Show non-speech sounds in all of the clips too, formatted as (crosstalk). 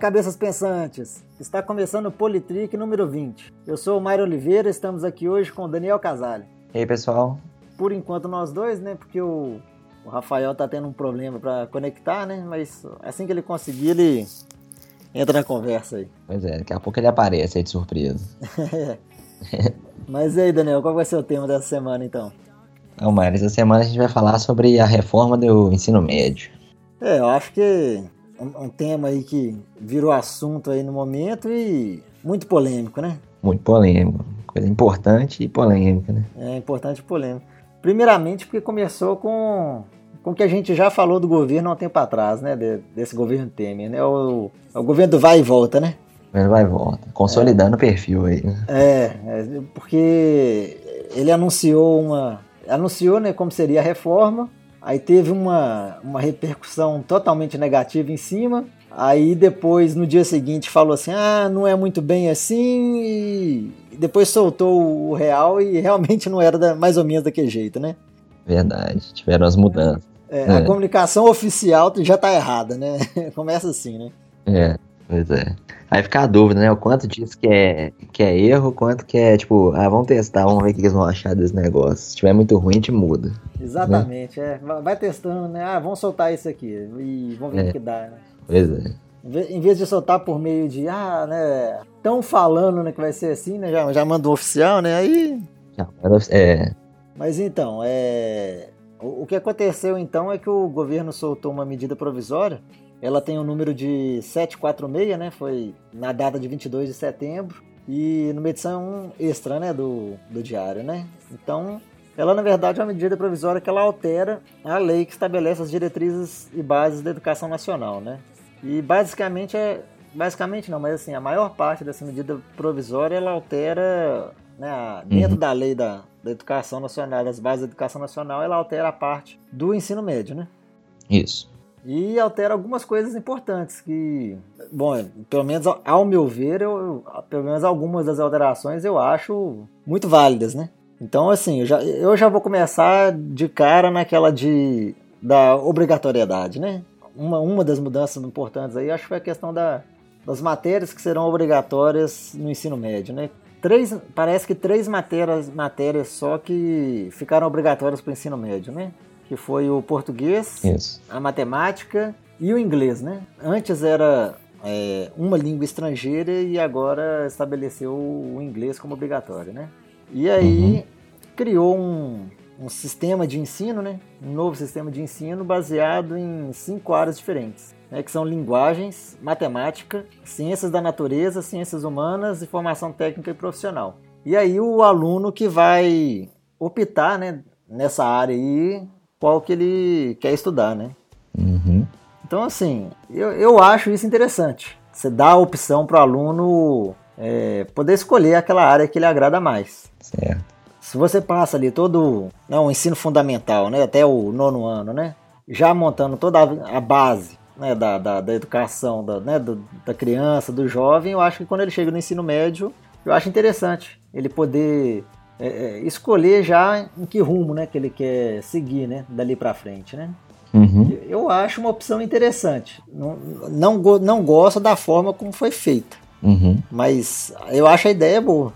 cabeças pensantes! Está começando o Politrick número 20. Eu sou o Mário Oliveira, estamos aqui hoje com o Daniel Casale. E aí, pessoal? Por enquanto nós dois, né? Porque o, o Rafael tá tendo um problema para conectar, né? Mas assim que ele conseguir, ele entra na conversa aí. Pois é, daqui a pouco ele aparece aí de surpresa. (laughs) Mas e aí, Daniel, qual vai ser o tema dessa semana então? Então, Mário, essa semana a gente vai falar sobre a reforma do ensino médio. É, eu acho que um, um tema aí que virou assunto aí no momento e muito polêmico, né? Muito polêmico. Coisa importante e polêmica, né? É importante e polêmico. Primeiramente porque começou com com o que a gente já falou do governo há um tempo atrás, né? De, desse governo Temer, né? O, o governo do vai e volta, né? Vai e volta. Consolidando é. o perfil aí. Né? É, é, porque ele anunciou uma. Anunciou né, como seria a reforma, Aí teve uma, uma repercussão totalmente negativa em cima. Aí depois, no dia seguinte, falou assim: ah, não é muito bem assim. E depois soltou o real e (laughs) realmente não era da, mais ou menos daquele jeito, né? Verdade, tiveram as mudanças. É, é. A comunicação oficial já tá errada, né? (laughs) Começa assim, né? É. Pois é. Aí fica a dúvida, né? O quanto disso que é, que é erro, quanto que é, tipo, ah, vamos testar, vamos ver o que eles vão achar desse negócio. Se tiver muito ruim, a gente muda. Exatamente, né? é. Vai testando, né? Ah, vamos soltar isso aqui e vamos ver é. o que dá, né? Pois é. Em vez de soltar por meio de, ah, né, estão falando né, que vai ser assim, né? Já, já manda o oficial, né? Aí. Já, é. Mas então, é. O que aconteceu então é que o governo soltou uma medida provisória ela tem o um número de 746, né? Foi na data de 22 de setembro. E numa edição extra, né? Do, do diário, né? Então, ela na verdade é uma medida provisória que ela altera a lei que estabelece as diretrizes e bases da educação nacional, né? E basicamente é... Basicamente não, mas assim, a maior parte dessa medida provisória ela altera, né, dentro uhum. da lei da, da educação nacional, das bases da educação nacional, ela altera a parte do ensino médio, né? Isso e altera algumas coisas importantes que, bom, pelo menos ao meu ver, eu, pelo menos algumas das alterações eu acho muito válidas, né? Então, assim, eu já, eu já vou começar de cara naquela de da obrigatoriedade, né? Uma, uma das mudanças importantes aí, acho que foi a questão da, das matérias que serão obrigatórias no ensino médio, né? Três, parece que três matérias, matérias só que ficaram obrigatórias para o ensino médio, né? Que foi o português, Isso. a matemática e o inglês, né? Antes era é, uma língua estrangeira e agora estabeleceu o inglês como obrigatório, né? E aí uhum. criou um, um sistema de ensino, né? Um novo sistema de ensino baseado em cinco áreas diferentes, né? que são linguagens, matemática, ciências da natureza, ciências humanas e formação técnica e profissional. E aí o aluno que vai optar, né? Nessa área aí qual que ele quer estudar, né? Uhum. Então, assim, eu, eu acho isso interessante. Você dá a opção para o aluno é, poder escolher aquela área que ele agrada mais. Certo. Se você passa ali todo não, né, o ensino fundamental, né, até o nono ano, né, já montando toda a, a base né, da, da, da, educação da, né, do, da criança, do jovem, eu acho que quando ele chega no ensino médio, eu acho interessante ele poder é, é, escolher já em que rumo né, que ele quer seguir né, dali para frente. Né? Uhum. Eu acho uma opção interessante. Não, não, não gosto da forma como foi feita, uhum. mas eu acho a ideia boa.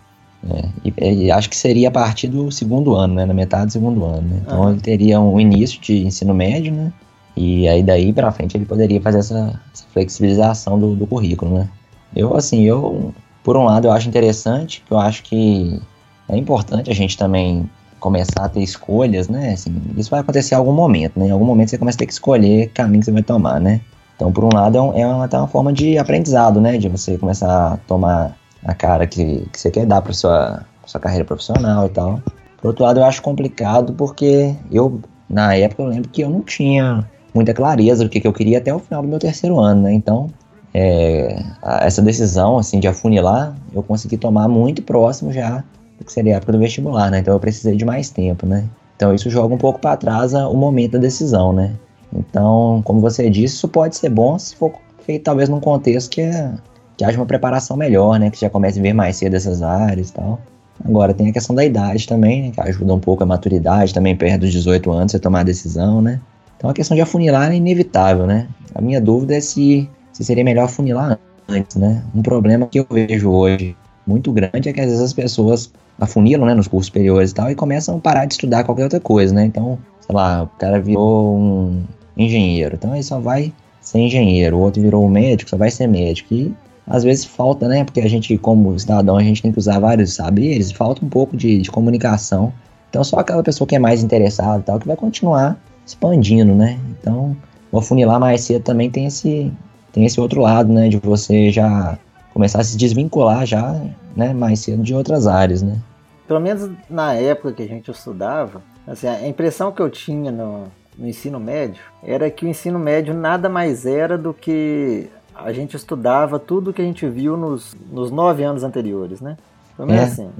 É, e, e, acho que seria a partir do segundo ano, né, na metade do segundo ano. Né? Então ele teria um início de ensino médio, né? E aí daí para frente ele poderia fazer essa, essa flexibilização do, do currículo, né? Eu assim, eu por um lado eu acho interessante, eu acho que é importante a gente também começar a ter escolhas, né? Assim, isso vai acontecer em algum momento, né? Em algum momento você começa a ter que escolher caminho que você vai tomar, né? Então, por um lado, é, uma, é uma forma de aprendizado, né? De você começar a tomar a cara que, que você quer dar para sua, sua carreira profissional e tal. Por outro lado, eu acho complicado porque eu, na época, eu lembro que eu não tinha muita clareza do que, que eu queria até o final do meu terceiro ano, né? Então, é, essa decisão, assim, de afunilar, eu consegui tomar muito próximo já que seria a época do vestibular, né? Então eu precisei de mais tempo, né? Então isso joga um pouco para trás o momento da decisão, né? Então, como você disse, isso pode ser bom se for feito talvez num contexto que, é, que haja uma preparação melhor, né? Que já comece a ver mais cedo essas áreas e tal. Agora tem a questão da idade também, né? Que ajuda um pouco a maturidade também, perto dos 18 anos, você tomar a decisão, né? Então a questão de afunilar é inevitável, né? A minha dúvida é se, se seria melhor afunilar antes, né? Um problema que eu vejo hoje muito grande é que às vezes as pessoas afunilam, né, nos cursos superiores e tal, e começam a parar de estudar qualquer outra coisa, né? Então, sei lá, o cara virou um engenheiro, então ele só vai ser engenheiro, o outro virou um médico, só vai ser médico. E às vezes falta, né? Porque a gente, como cidadão, a gente tem que usar vários saberes, falta um pouco de, de comunicação. Então, só aquela pessoa que é mais interessada e tal, que vai continuar expandindo, né? Então, o afunilar mais cedo também tem esse, tem esse outro lado, né? De você já começar a se desvincular já, né, mais cedo de outras áreas, né? Pelo menos na época que a gente estudava, assim, a impressão que eu tinha no, no ensino médio era que o ensino médio nada mais era do que a gente estudava tudo que a gente viu nos, nos nove anos anteriores, né? Pelo menos é, assim.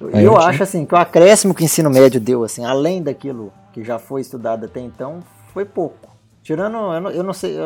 Eu, eu, eu acho assim que o acréscimo que o ensino médio deu, assim, além daquilo que já foi estudado até então, foi pouco. Tirando, eu não, eu não sei, eu,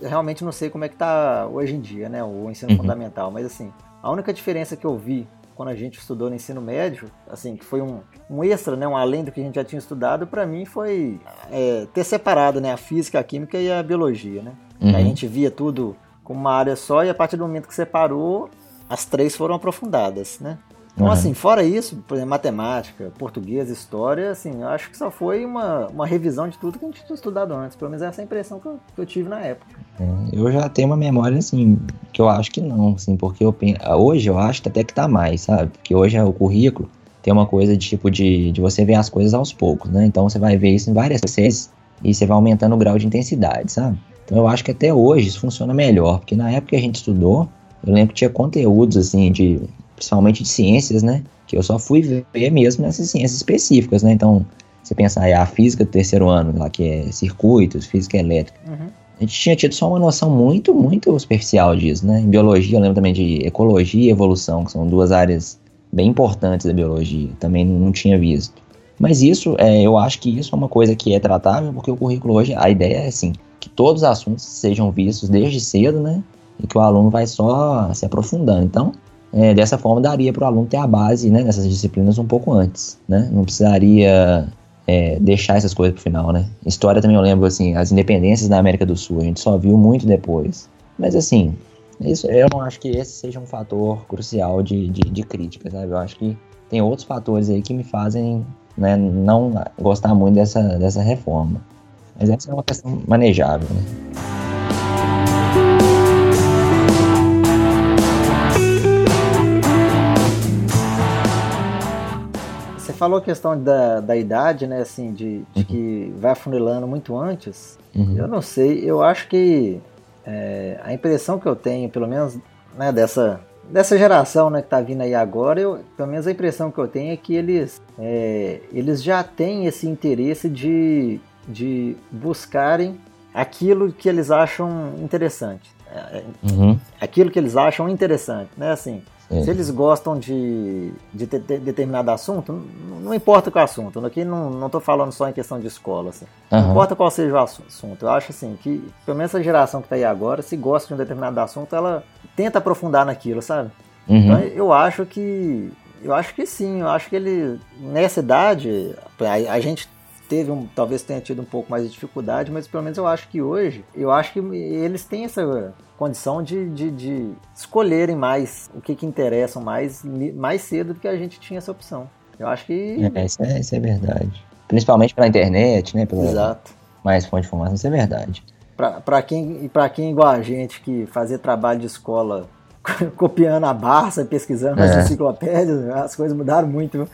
eu, realmente não sei como é que tá hoje em dia, né, o ensino uhum. fundamental, mas assim, a única diferença que eu vi quando a gente estudou no ensino médio, assim, que foi um, um extra, né, um além do que a gente já tinha estudado, para mim foi é, ter separado, né, a física, a química e a biologia, né. Uhum. A gente via tudo como uma área só e a partir do momento que separou, as três foram aprofundadas, né. Então, uhum. assim, fora isso, por exemplo, matemática, português, história, assim, eu acho que só foi uma, uma revisão de tudo que a gente tinha estudado antes. Pelo menos essa é a impressão que eu, que eu tive na época. É, eu já tenho uma memória, assim, que eu acho que não, assim, porque eu, hoje eu acho até que tá mais, sabe? Porque hoje é o currículo tem uma coisa de tipo de, de você ver as coisas aos poucos, né? Então você vai ver isso em várias vezes e você vai aumentando o grau de intensidade, sabe? Então eu acho que até hoje isso funciona melhor, porque na época que a gente estudou, eu lembro que tinha conteúdos assim de principalmente de ciências, né? Que eu só fui ver mesmo nessas ciências específicas, né? Então, você pensar aí, a física do terceiro ano, lá que é circuitos, física elétrica. Uhum. A gente tinha tido só uma noção muito, muito superficial disso, né? Em biologia, eu lembro também de ecologia e evolução, que são duas áreas bem importantes da biologia. Também não tinha visto. Mas isso, é, eu acho que isso é uma coisa que é tratável, porque o currículo hoje, a ideia é assim, que todos os assuntos sejam vistos desde cedo, né? E que o aluno vai só se aprofundando. Então, é, dessa forma, daria para o aluno ter a base né, nessas disciplinas um pouco antes, né? Não precisaria é, deixar essas coisas para o final, né? História também eu lembro, assim, as independências da América do Sul, a gente só viu muito depois. Mas, assim, isso, eu não acho que esse seja um fator crucial de, de, de crítica, sabe? Eu acho que tem outros fatores aí que me fazem né, não gostar muito dessa, dessa reforma. Mas essa é uma questão manejável, né? Falou a questão da, da idade, né? Assim, de, de uhum. que vai afunilando muito antes. Uhum. Eu não sei, eu acho que é, a impressão que eu tenho, pelo menos né, dessa, dessa geração né, que está vindo aí agora, eu, pelo menos a impressão que eu tenho é que eles, é, eles já têm esse interesse de, de buscarem aquilo que eles acham interessante. É, é uhum. Aquilo que eles acham interessante, né? Assim, é. Se eles gostam de, de, de, de determinado assunto, não, não, importa qual assunto. Aqui não estou falando só em questão de escola. Assim. Uhum. Não importa qual seja o assunto. Eu acho assim que, pelo menos essa geração que está aí agora, se gosta de um determinado assunto, ela tenta aprofundar naquilo, sabe? Uhum. Então eu acho que. Eu acho que sim, eu acho que ele, nessa idade, a, a gente teve um, talvez tenha tido um pouco mais de dificuldade, mas pelo menos eu acho que hoje, eu acho que eles têm essa condição de, de, de escolherem mais o que, que interessa mais, mais cedo do que a gente tinha essa opção. Eu acho que. É, isso, é, isso é verdade. Principalmente pela internet, né? Pela Exato. Mais fonte de informação, isso é verdade. Para quem, pra quem igual a gente que fazia trabalho de escola (laughs) copiando a Barça, pesquisando é. nas enciclopédias, as coisas mudaram muito.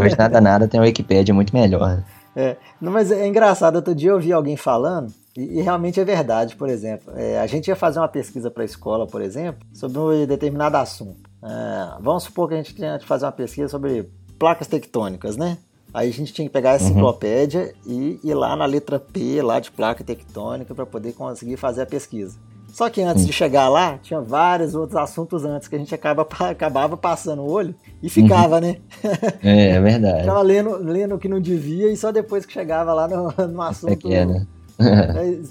Hoje nada nada tem uma Wikipédia muito melhor. É, não, mas é engraçado, outro dia eu vi alguém falando, e, e realmente é verdade, por exemplo. É, a gente ia fazer uma pesquisa para a escola, por exemplo, sobre um determinado assunto. É, vamos supor que a gente tinha que fazer uma pesquisa sobre placas tectônicas, né? Aí a gente tinha que pegar a uhum. enciclopédia uhum. e ir lá na letra P, lá de placa tectônica, para poder conseguir fazer a pesquisa. Só que antes de chegar lá, tinha vários outros assuntos antes que a gente acaba, acabava passando o olho e ficava, uhum. né? É, é verdade. Ficava lendo, lendo o que não devia e só depois que chegava lá no, (laughs) no assunto né?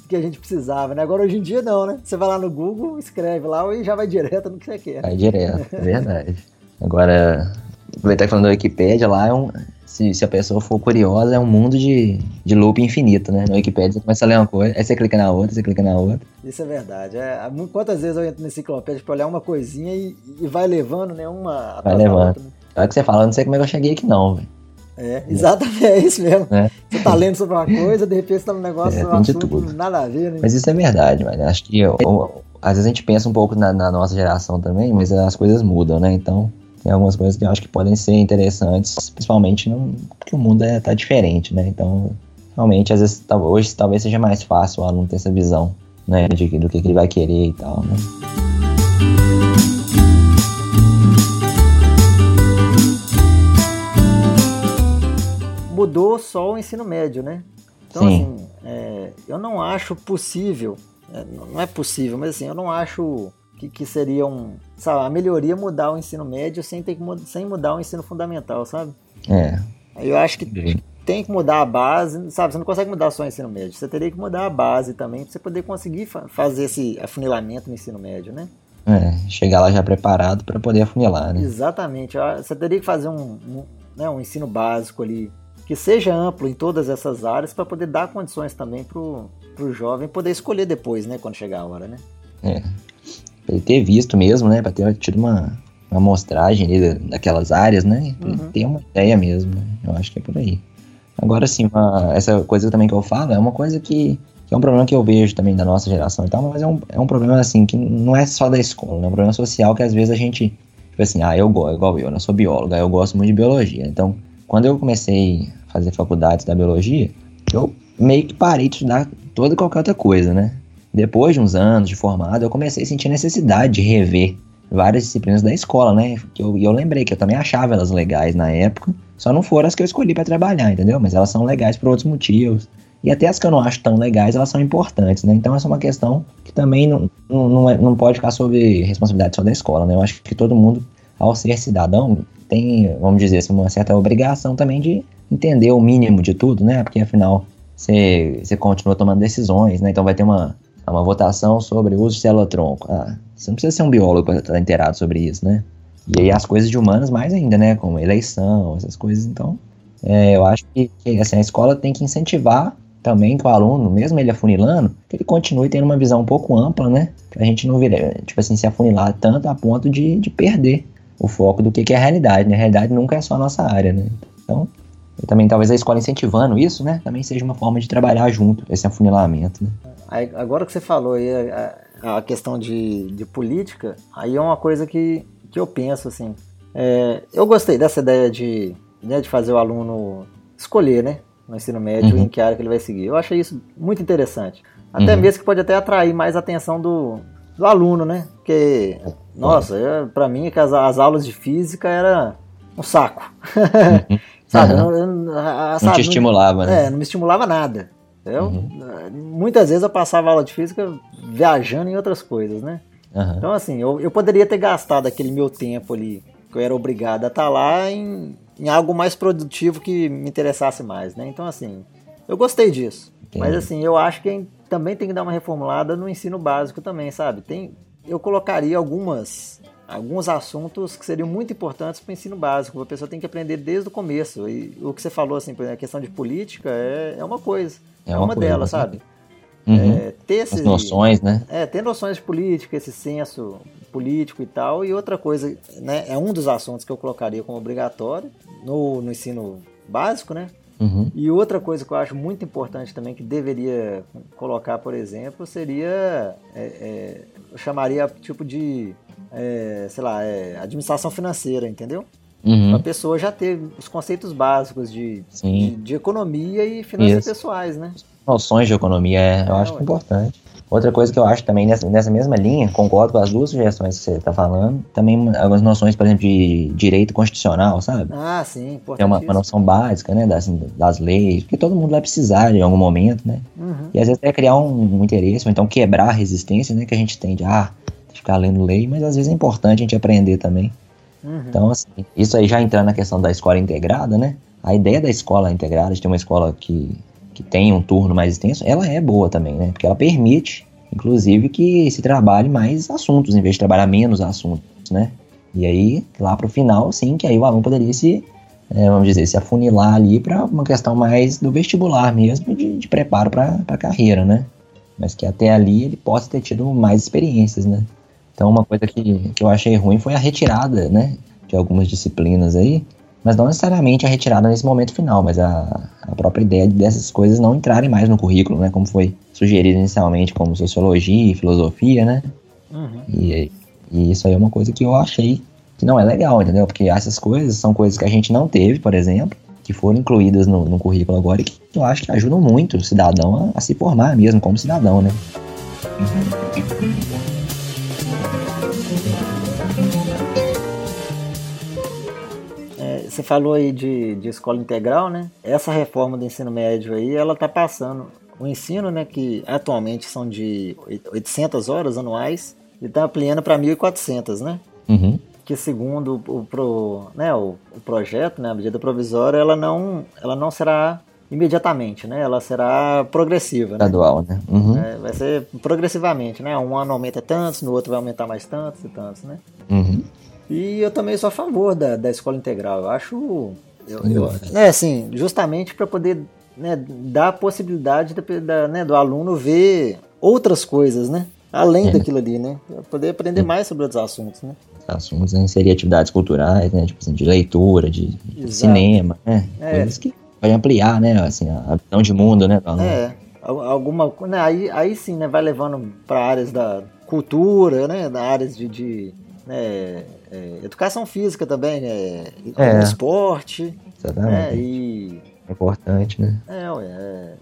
que a gente precisava, né? Agora hoje em dia não, né? Você vai lá no Google, escreve lá e já vai direto no que você quer. Vai direto, é verdade. Agora, aproveitar que falando da Wikipedia lá, é um, se, se a pessoa for curiosa, é um mundo de, de loop infinito, né? No Wikipedia você começa a ler uma coisa, aí você clica na outra, você clica na outra. Isso é verdade. É, quantas vezes eu entro na enciclopédia pra olhar uma coisinha e, e vai levando, né? Uma vai levando. Outra, né? Olha que você fala, eu não sei como é que eu cheguei aqui não, velho. É, exatamente, é isso mesmo. É. Você tá lendo sobre uma coisa, de repente você tá num negócio, é, um assunto, tudo. nada a ver, né? Mas isso é verdade, mas acho que eu, eu, às vezes a gente pensa um pouco na, na, nossa geração também, mas as coisas mudam, né? Então, tem algumas coisas que eu acho que podem ser interessantes, principalmente no, porque o mundo é, tá diferente, né? Então, realmente, às vezes, hoje talvez seja mais fácil o aluno ter essa visão, né? De, do que ele vai querer e tal, né? mudou só o ensino médio, né? Então, Sim. assim, é, eu não acho possível, é, não é possível, mas assim, eu não acho que, que seria um, sabe, a melhoria mudar o ensino médio sem, ter que, sem mudar o ensino fundamental, sabe? É. Eu acho que Sim. tem que mudar a base, sabe? Você não consegue mudar só o ensino médio, você teria que mudar a base também para você poder conseguir fa fazer esse afunilamento no ensino médio, né? É, chegar lá já preparado para poder afunilar, né? Exatamente. Você teria que fazer um, um, né, um ensino básico ali que seja amplo em todas essas áreas para poder dar condições também para o jovem poder escolher depois, né, quando chegar a hora, né? É. Ele ter visto mesmo, né, para ter tido uma, uma amostragem ali daquelas áreas, né, uhum. ter uma ideia mesmo, né? eu acho que é por aí. Agora sim, uma, essa coisa também que eu falo é uma coisa que, que, é um problema que eu vejo também da nossa geração e tal, mas é um, é um problema assim que não é só da escola, né? é um problema social que às vezes a gente, tipo assim, ah, eu gosto, igual eu, né? eu sou biólogo, eu gosto muito de biologia, então quando eu comecei a fazer faculdades da biologia, eu meio que parei de estudar toda e qualquer outra coisa, né? Depois de uns anos de formado, eu comecei a sentir necessidade de rever várias disciplinas da escola, né? E eu, eu lembrei que eu também achava elas legais na época, só não foram as que eu escolhi para trabalhar, entendeu? Mas elas são legais por outros motivos. E até as que eu não acho tão legais, elas são importantes, né? Então essa é uma questão que também não, não, é, não pode ficar sob responsabilidade só da escola, né? Eu acho que todo mundo, ao ser cidadão, tem, vamos dizer assim, uma certa obrigação também de entender o mínimo de tudo, né? Porque afinal você, você continua tomando decisões, né? Então vai ter uma, uma votação sobre o uso de célula-tronco. Ah, você não precisa ser um biólogo para estar inteirado sobre isso, né? E aí as coisas de humanas mais ainda, né? Como eleição, essas coisas. Então, é, eu acho que, que assim, a escola tem que incentivar também que o aluno, mesmo ele afunilando, que ele continue tendo uma visão um pouco ampla, né? Pra gente não vir, tipo assim, se afunilar tanto a ponto de, de perder o foco do que, que é a realidade, né? A realidade nunca é só a nossa área, né? Então, também talvez a escola incentivando isso, né? Também seja uma forma de trabalhar junto esse afunilamento, né? Agora que você falou aí a, a questão de, de política, aí é uma coisa que, que eu penso, assim. É, eu gostei dessa ideia de, né, de fazer o aluno escolher, né? No ensino médio, uhum. em que área que ele vai seguir. Eu achei isso muito interessante. Até uhum. mesmo que pode até atrair mais a atenção do, do aluno, né? Porque é. Nossa, para mim as, as, aulas de física era um saco. (laughs) Uhum. sabe, uhum. Não, não, sabe, não, te estimulava, né? É, não me estimulava nada. Eu, uhum. Muitas vezes eu passava aula de física viajando em outras coisas, né? Uhum. Então, assim, eu, eu poderia ter gastado aquele meu tempo ali, que eu era obrigado a estar tá lá, em, em algo mais produtivo que me interessasse mais, né? Então, assim, eu gostei disso. Entendi. Mas, assim, eu acho que também tem que dar uma reformulada no ensino básico também, sabe? Tem, eu colocaria algumas alguns assuntos que seriam muito importantes para o ensino básico. A pessoa tem que aprender desde o começo. E o que você falou, assim, a questão de política é, é uma coisa. É, é uma, uma delas, né? sabe? Uhum. É, ter esses, As noções, né? É, ter noções de política, esse senso político e tal. E outra coisa, né? É um dos assuntos que eu colocaria como obrigatório no, no ensino básico, né? Uhum. E outra coisa que eu acho muito importante também, que deveria colocar, por exemplo, seria. É, é, eu chamaria tipo de. É, sei lá, é, administração financeira, entendeu? Uhum. A pessoa já ter os conceitos básicos de, de, de, economia e finanças Isso. pessoais, né? Noções de economia, é, eu acho importante. Outra coisa que eu acho também nessa, nessa mesma linha, concordo com as duas sugestões que você está falando, também algumas noções, por exemplo, de direito constitucional, sabe? Ah, sim, importante. É uma, uma, noção básica, né, das, das leis, porque todo mundo vai precisar em algum momento, né? Uhum. E às vezes é criar um, um, interesse, ou então quebrar a resistência, né, que a gente tem de, ah, ficar lendo lei, mas às vezes é importante a gente aprender também. Uhum. Então, assim, isso aí já entrando na questão da escola integrada, né? A ideia da escola integrada, de ter uma escola que que tem um turno mais extenso, ela é boa também, né? Porque ela permite, inclusive, que se trabalhe mais assuntos, em vez de trabalhar menos assuntos, né? E aí, lá pro final, sim, que aí o aluno poderia se é, vamos dizer, se afunilar ali para uma questão mais do vestibular mesmo, de, de preparo para a carreira, né? Mas que até ali ele possa ter tido mais experiências, né? Então uma coisa que, que eu achei ruim foi a retirada, né? De algumas disciplinas aí, mas não necessariamente a retirada nesse momento final, mas a, a própria ideia dessas coisas não entrarem mais no currículo, né? Como foi sugerido inicialmente, como sociologia e filosofia, né? Uhum. E, e isso aí é uma coisa que eu achei que não é legal, entendeu? Porque essas coisas são coisas que a gente não teve, por exemplo, que foram incluídas no, no currículo agora e que eu acho que ajudam muito o cidadão a, a se formar mesmo como cidadão, né? É, você falou aí de, de escola integral, né? Essa reforma do ensino médio aí, ela tá passando o ensino, né, que atualmente são de 800 horas anuais, e tá ampliando para 1.400, né? Uhum que segundo o, pro, né, o, o, projeto, né, a medida provisória, ela não, ela não será imediatamente, né? Ela será progressiva. Né? Gradual, né? Uhum. É, vai ser progressivamente, né? Um ano aumenta tantos, no outro vai aumentar mais tantos e tantos, né? Uhum. E eu também sou a favor da, da escola integral. Eu acho, eu, eu, né, assim, justamente para poder né, dar a possibilidade da, da, né, do aluno ver outras coisas, né? Além é. daquilo ali, né? Poder aprender mais sobre outros assuntos, né? assuntos, né? Inserir atividades culturais, né? Tipo assim, de leitura, de, de cinema, né? É. Coisas que vai ampliar, né? Assim, a visão de mundo, né? É, alguma né? aí, aí sim, né? Vai levando para áreas da cultura, né? Da áreas de, de né? É, educação física também, né? É. Esporte. Exatamente. Né? E... É importante, né? É, ué, é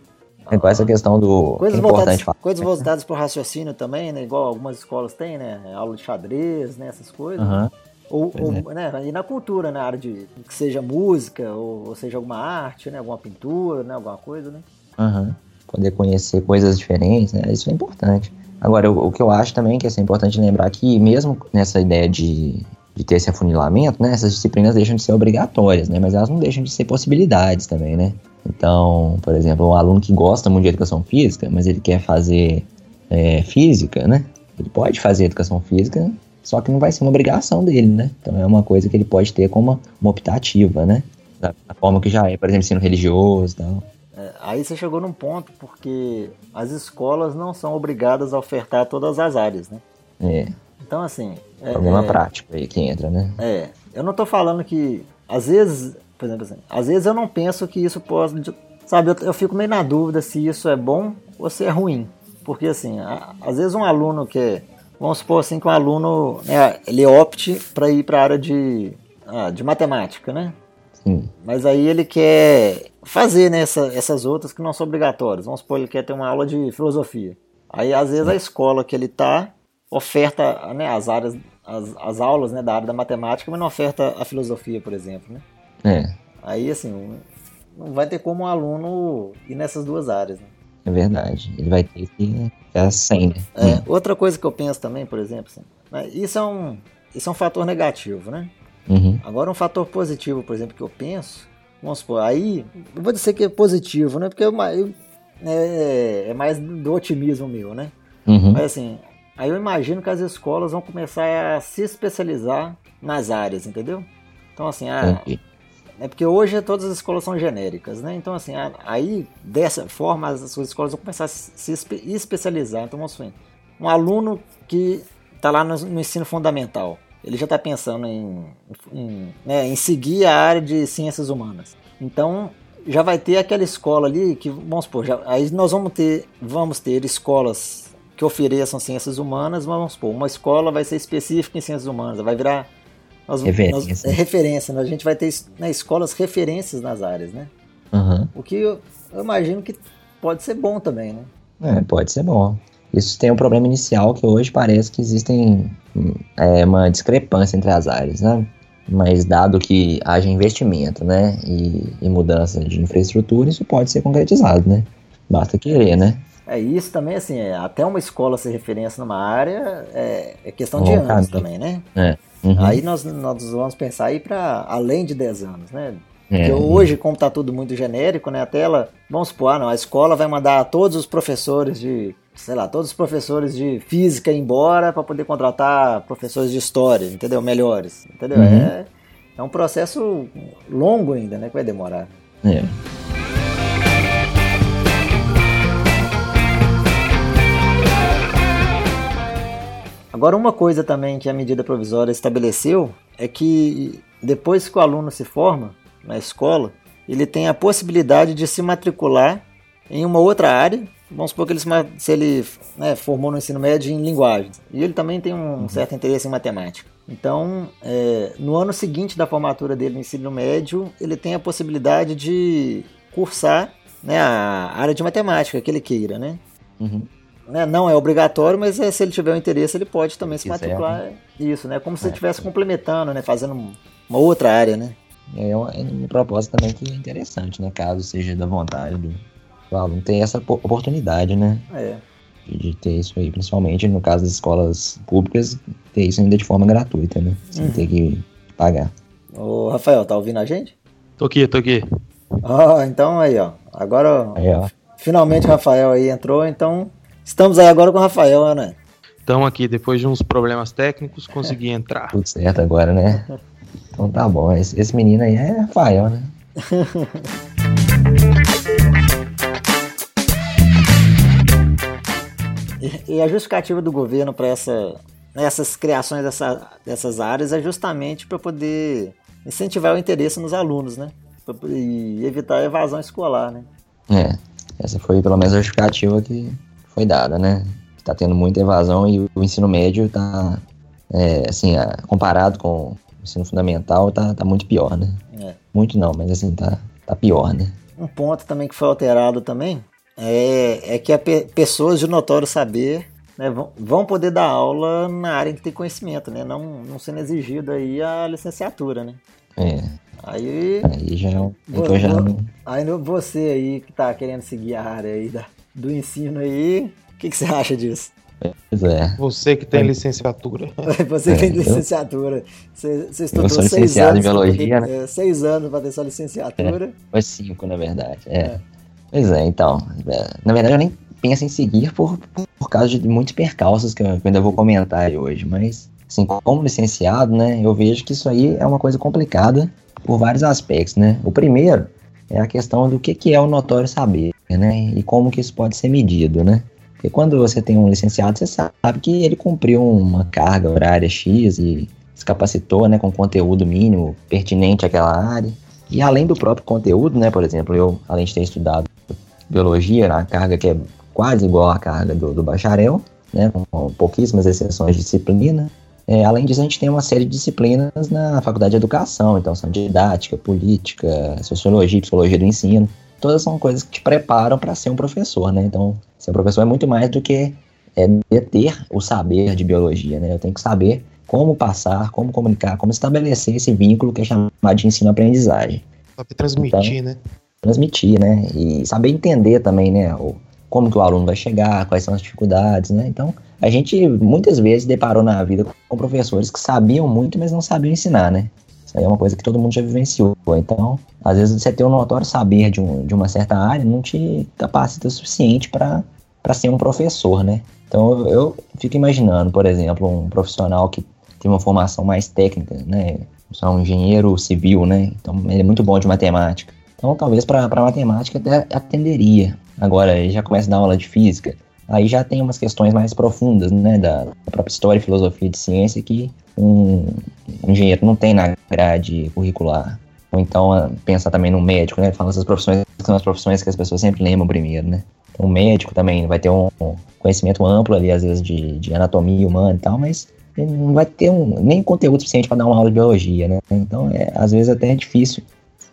é igual essa questão do. Coisas, é voltadas, falar. coisas voltadas para o raciocínio também, né? Igual algumas escolas têm, né? Aula de xadrez, né? Essas coisas. Uhum. Ou, ou é. né? E na cultura, na né? área de que seja música, ou, ou, seja alguma arte, né? Alguma pintura, né? Alguma coisa, né? Uhum. Poder conhecer coisas diferentes, né? Isso é importante. Agora, o, o que eu acho também que é importante lembrar que, mesmo nessa ideia de, de ter esse afunilamento, né? Essas disciplinas deixam de ser obrigatórias, né? Mas elas não deixam de ser possibilidades também, né? Então, por exemplo, um aluno que gosta muito de educação física, mas ele quer fazer é, física, né? Ele pode fazer educação física, só que não vai ser uma obrigação dele, né? Então é uma coisa que ele pode ter como uma, uma optativa, né? Da, da, forma que já é, por exemplo, ensino religioso e tal. É, aí você chegou num ponto, porque as escolas não são obrigadas a ofertar todas as áreas, né? É. Então, assim... É, Problema é, prático aí que entra, né? É. Eu não tô falando que... Às vezes por exemplo assim, às vezes eu não penso que isso pode. Sabe, eu, eu fico meio na dúvida se isso é bom ou se é ruim. Porque assim, a, às vezes um aluno que. É, vamos supor assim que um aluno né, ele opte para ir para a área de, ah, de matemática, né? Sim. Mas aí ele quer fazer né, essa, essas outras que não são obrigatórias. Vamos supor ele quer ter uma aula de filosofia. Aí às vezes a escola que ele tá oferta né, as áreas, as, as aulas né, da área da matemática, mas não oferta a filosofia, por exemplo, né? É. Aí, assim, não vai ter como um aluno ir nessas duas áreas. Né? É verdade. Ele vai ter que ficar sem, né? É, hum. Outra coisa que eu penso também, por exemplo, assim, né, isso, é um, isso é um fator negativo, né? Uhum. Agora, um fator positivo, por exemplo, que eu penso, vamos supor, aí, eu vou dizer que é positivo, né? Porque eu, eu, é, é mais do otimismo meu, né? Uhum. Mas assim, aí eu imagino que as escolas vão começar a se especializar nas áreas, entendeu? Então, assim, a, é porque hoje todas as escolas são genéricas, né? Então, assim, aí dessa forma as suas escolas vão começar a se especializar. Então, vamos supor, um aluno que está lá no, no, ensino fundamental, ele já está pensando em, em, né, em seguir a área de ciências humanas. Então, já vai ter aquela escola ali que, vamos supor, já, aí nós vamos ter, vamos ter escolas que ofereçam ciências humanas, vamos supor, uma escola vai ser específica em ciências humanas, vai virar nós, referência. Nós, é referência, né? a gente vai ter né, escolas referências nas áreas, né? Uhum. O que eu, eu, imagino que pode ser bom também, né? É, pode ser bom. Isso tem um problema inicial que hoje parece que existem é, uma discrepância entre as áreas, né? Mas dado que haja investimento, né, e, e mudança de infraestrutura, isso pode ser concretizado, né? Basta querer, né? É isso também, assim, é, até uma escola ser referência numa área é, é questão de anos também, né? É. Uhum. Aí nós, nós vamos pensar aí para além de 10 anos, né? Porque é. hoje, como está tudo muito genérico, né? A tela, vamos supor, ah, não, a escola vai mandar todos os professores de, sei lá, todos os professores de física embora para poder contratar professores de história, entendeu? Melhores, entendeu? Uhum. É, é um processo longo ainda, né? Que vai demorar. É. Agora, uma coisa também que a medida provisória estabeleceu é que depois que o aluno se forma na escola, ele tem a possibilidade de se matricular em uma outra área. Vamos supor que ele se, ele né, formou no ensino médio em linguagens e ele também tem um uhum. certo interesse em matemática. Então, é, no ano seguinte da formatura dele no ensino médio, ele tem a possibilidade de cursar né, a área de matemática que ele queira, né? Uhum. né não é obrigatório, mas é, se ele tiver o interesse, ele pode também se matricular. É, Isso, né? Como se ele é. estivesse complementando, né? Fazendo uma outra área, né? É uma, é uma proposta também que é interessante, né? Caso seja da vontade do, do aluno ter essa oportunidade, né? É de ter isso aí, principalmente no caso das escolas públicas, ter isso ainda de forma gratuita, né? Sem uhum. ter que pagar. Ô, Rafael, tá ouvindo a gente? Tô aqui, tô aqui. Ó, oh, então aí, ó. Agora, aí, ó. finalmente o Rafael aí entrou, então estamos aí agora com o Rafael, né? Estamos aqui, depois de uns problemas técnicos, consegui (laughs) entrar. Tudo certo agora, né? (laughs) Então tá bom, esse, esse menino aí é Rafael, né? (laughs) E, a justificativa do governo para essa, essas criações dessa, dessas áreas é justamente para poder incentivar o interesse nos alunos, né? E evitar a evasão escolar, né? É, essa foi pelo menos a justificativa que foi dada, né? Está tendo muita evasão e o ensino médio está, é, assim, comparado com ensino fundamental, tá, tá muito pior, né? É. Muito não, mas assim, tá, tá pior, né? Um ponto também que foi alterado também é, é que pe pessoas de notório saber né, vão, vão poder dar aula na área em que tem conhecimento, né? Não, não sendo exigido aí a licenciatura, né? É. Aí, aí já, é então já não... Aí você aí que tá querendo seguir a área aí da, do ensino aí, o que, que você acha disso? Pois é. Você que tem (laughs) é. licenciatura. Você que tem licenciatura. Você, você estudou eu sou licenciado em biologia, ter, né? É, seis anos para ter sua licenciatura. É, foi cinco, na verdade. É. é. Pois é, então. É, na verdade, eu nem penso em seguir por, por causa de muitos percalços que eu ainda vou comentar hoje. Mas, assim, como licenciado, né, eu vejo que isso aí é uma coisa complicada por vários aspectos, né? O primeiro é a questão do que, que é o notório saber, né? E como que isso pode ser medido, né? Porque quando você tem um licenciado, você sabe que ele cumpriu uma carga horária X e se capacitou, né, com conteúdo mínimo pertinente àquela área. E além do próprio conteúdo, né, por exemplo, eu, além de ter estudado biologia, a carga que é quase igual à carga do, do bacharel, né, com pouquíssimas exceções de disciplina. É, além disso, a gente tem uma série de disciplinas na faculdade de educação, então são didática, política, sociologia, psicologia do ensino. Todas são coisas que te preparam para ser um professor, né? Então, ser um professor é muito mais do que é, ter o saber de biologia, né? Eu tenho que saber como passar, como comunicar, como estabelecer esse vínculo que é chamado de ensino-aprendizagem. Saber transmitir, então, né? transmitir, né? E saber entender também, né? O, como que o aluno vai chegar, quais são as dificuldades, né? Então, a gente muitas vezes deparou na vida com professores que sabiam muito, mas não sabiam ensinar, né? Isso aí é uma coisa que todo mundo já vivenciou. Então, às vezes você ter um notório saber de, um, de uma certa área não te capacita o suficiente para ser um professor, né? Então, eu, eu fico imaginando, por exemplo, um profissional que tem uma formação mais técnica, né? Um engenheiro civil, né? Então, ele é muito bom de matemática então, talvez para matemática até atenderia. Agora, já começa a dar aula de física, aí já tem umas questões mais profundas, né, da, própria história e filosofia de ciência que um, engenheiro não tem na grade curricular. Ou então, pensar também no médico, né, fala essas profissões que são as profissões que as pessoas sempre lembram primeiro, né. Então, o médico também vai ter um conhecimento amplo ali, às vezes, de, de anatomia humana e tal, mas ele não vai ter um, nem conteúdo suficiente para dar uma aula de biologia, né. Então, é, às vezes, até é difícil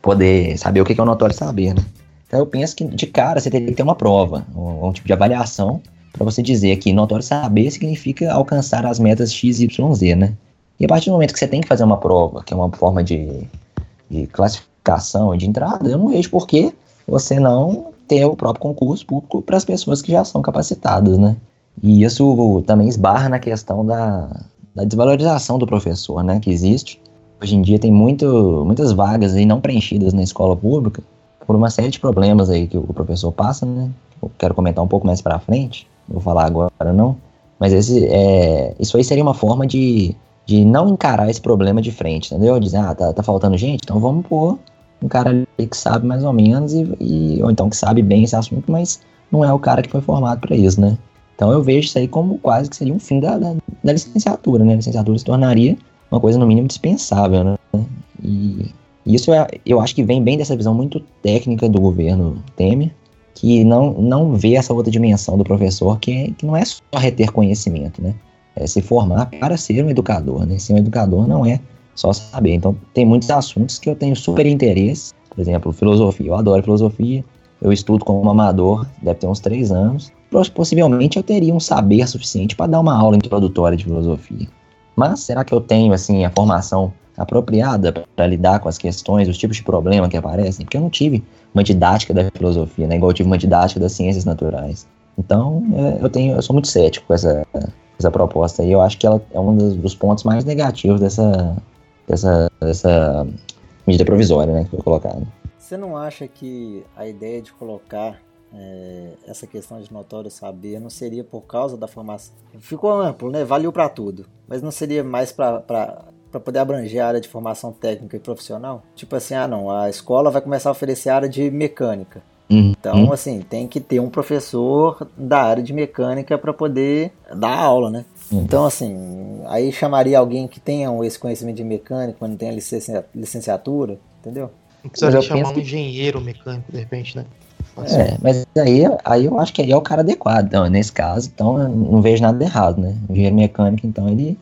poder saber o que é o notório saber, né? Então eu penso que de cara você teria que ter uma prova, um, um tipo de avaliação, para você dizer que notório saber significa alcançar as metas X, Y, Z, né? E a partir do momento que você tem que fazer uma prova, que é uma forma de, de classificação de entrada, eu não vejo por que você não ter o próprio concurso público para as pessoas que já são capacitadas, né? E isso também esbarra na questão da, da desvalorização do professor, né? Que existe Hoje em dia tem muito, muitas vagas aí não preenchidas na escola pública por uma série de problemas aí que o professor passa, né? Eu quero comentar um pouco mais para frente, vou falar agora não, mas esse, é, isso aí seria uma forma de de não encarar esse problema de frente, entendeu? Dizer, ah, tá, tá faltando gente, então vamos pôr um cara ali que sabe mais ou menos, e, e, ou então que sabe bem esse assunto, mas não é o cara que foi formado para isso, né? Então eu vejo isso aí como quase que seria um fim da, da, da licenciatura, né? A licenciatura se tornaria uma coisa no mínimo dispensável, né? E isso é, eu acho que vem bem dessa visão muito técnica do governo Temer, que não, não vê essa outra dimensão do professor, que, é, que não é só reter conhecimento, né? É se formar para ser um educador, né? Ser um educador não é só saber. Então, tem muitos assuntos que eu tenho super interesse, por exemplo, filosofia. Eu adoro filosofia, eu estudo como amador, deve ter uns três anos. Possivelmente eu teria um saber suficiente para dar uma aula introdutória de filosofia. Mas será que eu tenho assim a formação apropriada para lidar com as questões, os tipos de problema que aparecem? Porque eu não tive uma didática da filosofia, né? Igual eu tive uma didática das ciências naturais. Então, é, eu tenho, eu sou muito cético com essa, essa proposta e eu acho que ela é um dos, pontos mais negativos dessa, dessa, dessa medida provisória, né, que foi colocada. Você não acha que a ideia de colocar é, essa questão de notório saber não seria por causa da formação? Ficou amplo, né? Valeu para tudo. Mas não seria mais para para poder abranger a área de formação técnica e profissional? Tipo assim, ah não, a escola vai começar a oferecer a área de mecânica. Uhum. Então, assim, tem que ter um professor da área de mecânica para poder dar aula, né? Uhum. Então, assim, aí chamaria alguém que tenha esse conhecimento de mecânica, mas não tenha licenciatura, entendeu? Não precisaria chamar um engenheiro mecânico, de repente, né? É, mas aí, aí eu acho que aí é o cara adequado, então, nesse caso, então eu não vejo nada errado, né? Engenheiro mecânico, então, ele,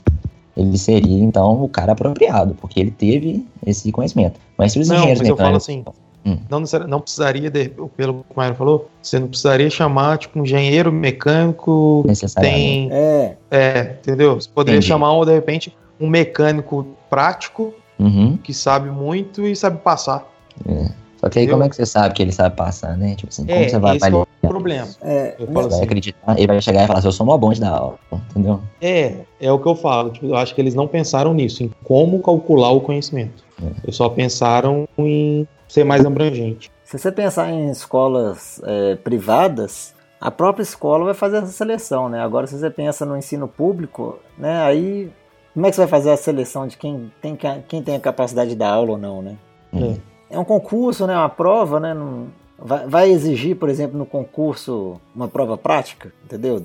ele seria, então, o cara apropriado, porque ele teve esse conhecimento. Mas se os não, engenheiros mas mecânicos... eu falo assim, hum. não, não precisaria, de, pelo que o Mauro falou, você não precisaria chamar, tipo, um engenheiro mecânico tem... É. é, entendeu? Você poderia Entendi. chamar, de repente, um mecânico prático, uhum. que sabe muito e sabe passar. É. Só que aí como é que você sabe que ele sabe passar, né? Tipo assim, como é, você vai avaliar? É o problema. É, eu falo assim, acreditar, ele vai chegar e falar assim, eu sou mó bom de dar aula, entendeu? É, é o que eu falo. Tipo, eu acho que eles não pensaram nisso, em como calcular o conhecimento. É. Eles só pensaram em ser mais abrangente. Se você pensar em escolas é, privadas, a própria escola vai fazer essa seleção, né? Agora, se você pensa no ensino público, né? Aí, como é que você vai fazer a seleção de quem tem, quem tem a capacidade de dar aula ou não, né? É é um concurso, né? Uma prova, né? Não, vai, vai, exigir, por exemplo, no concurso uma prova prática, entendeu?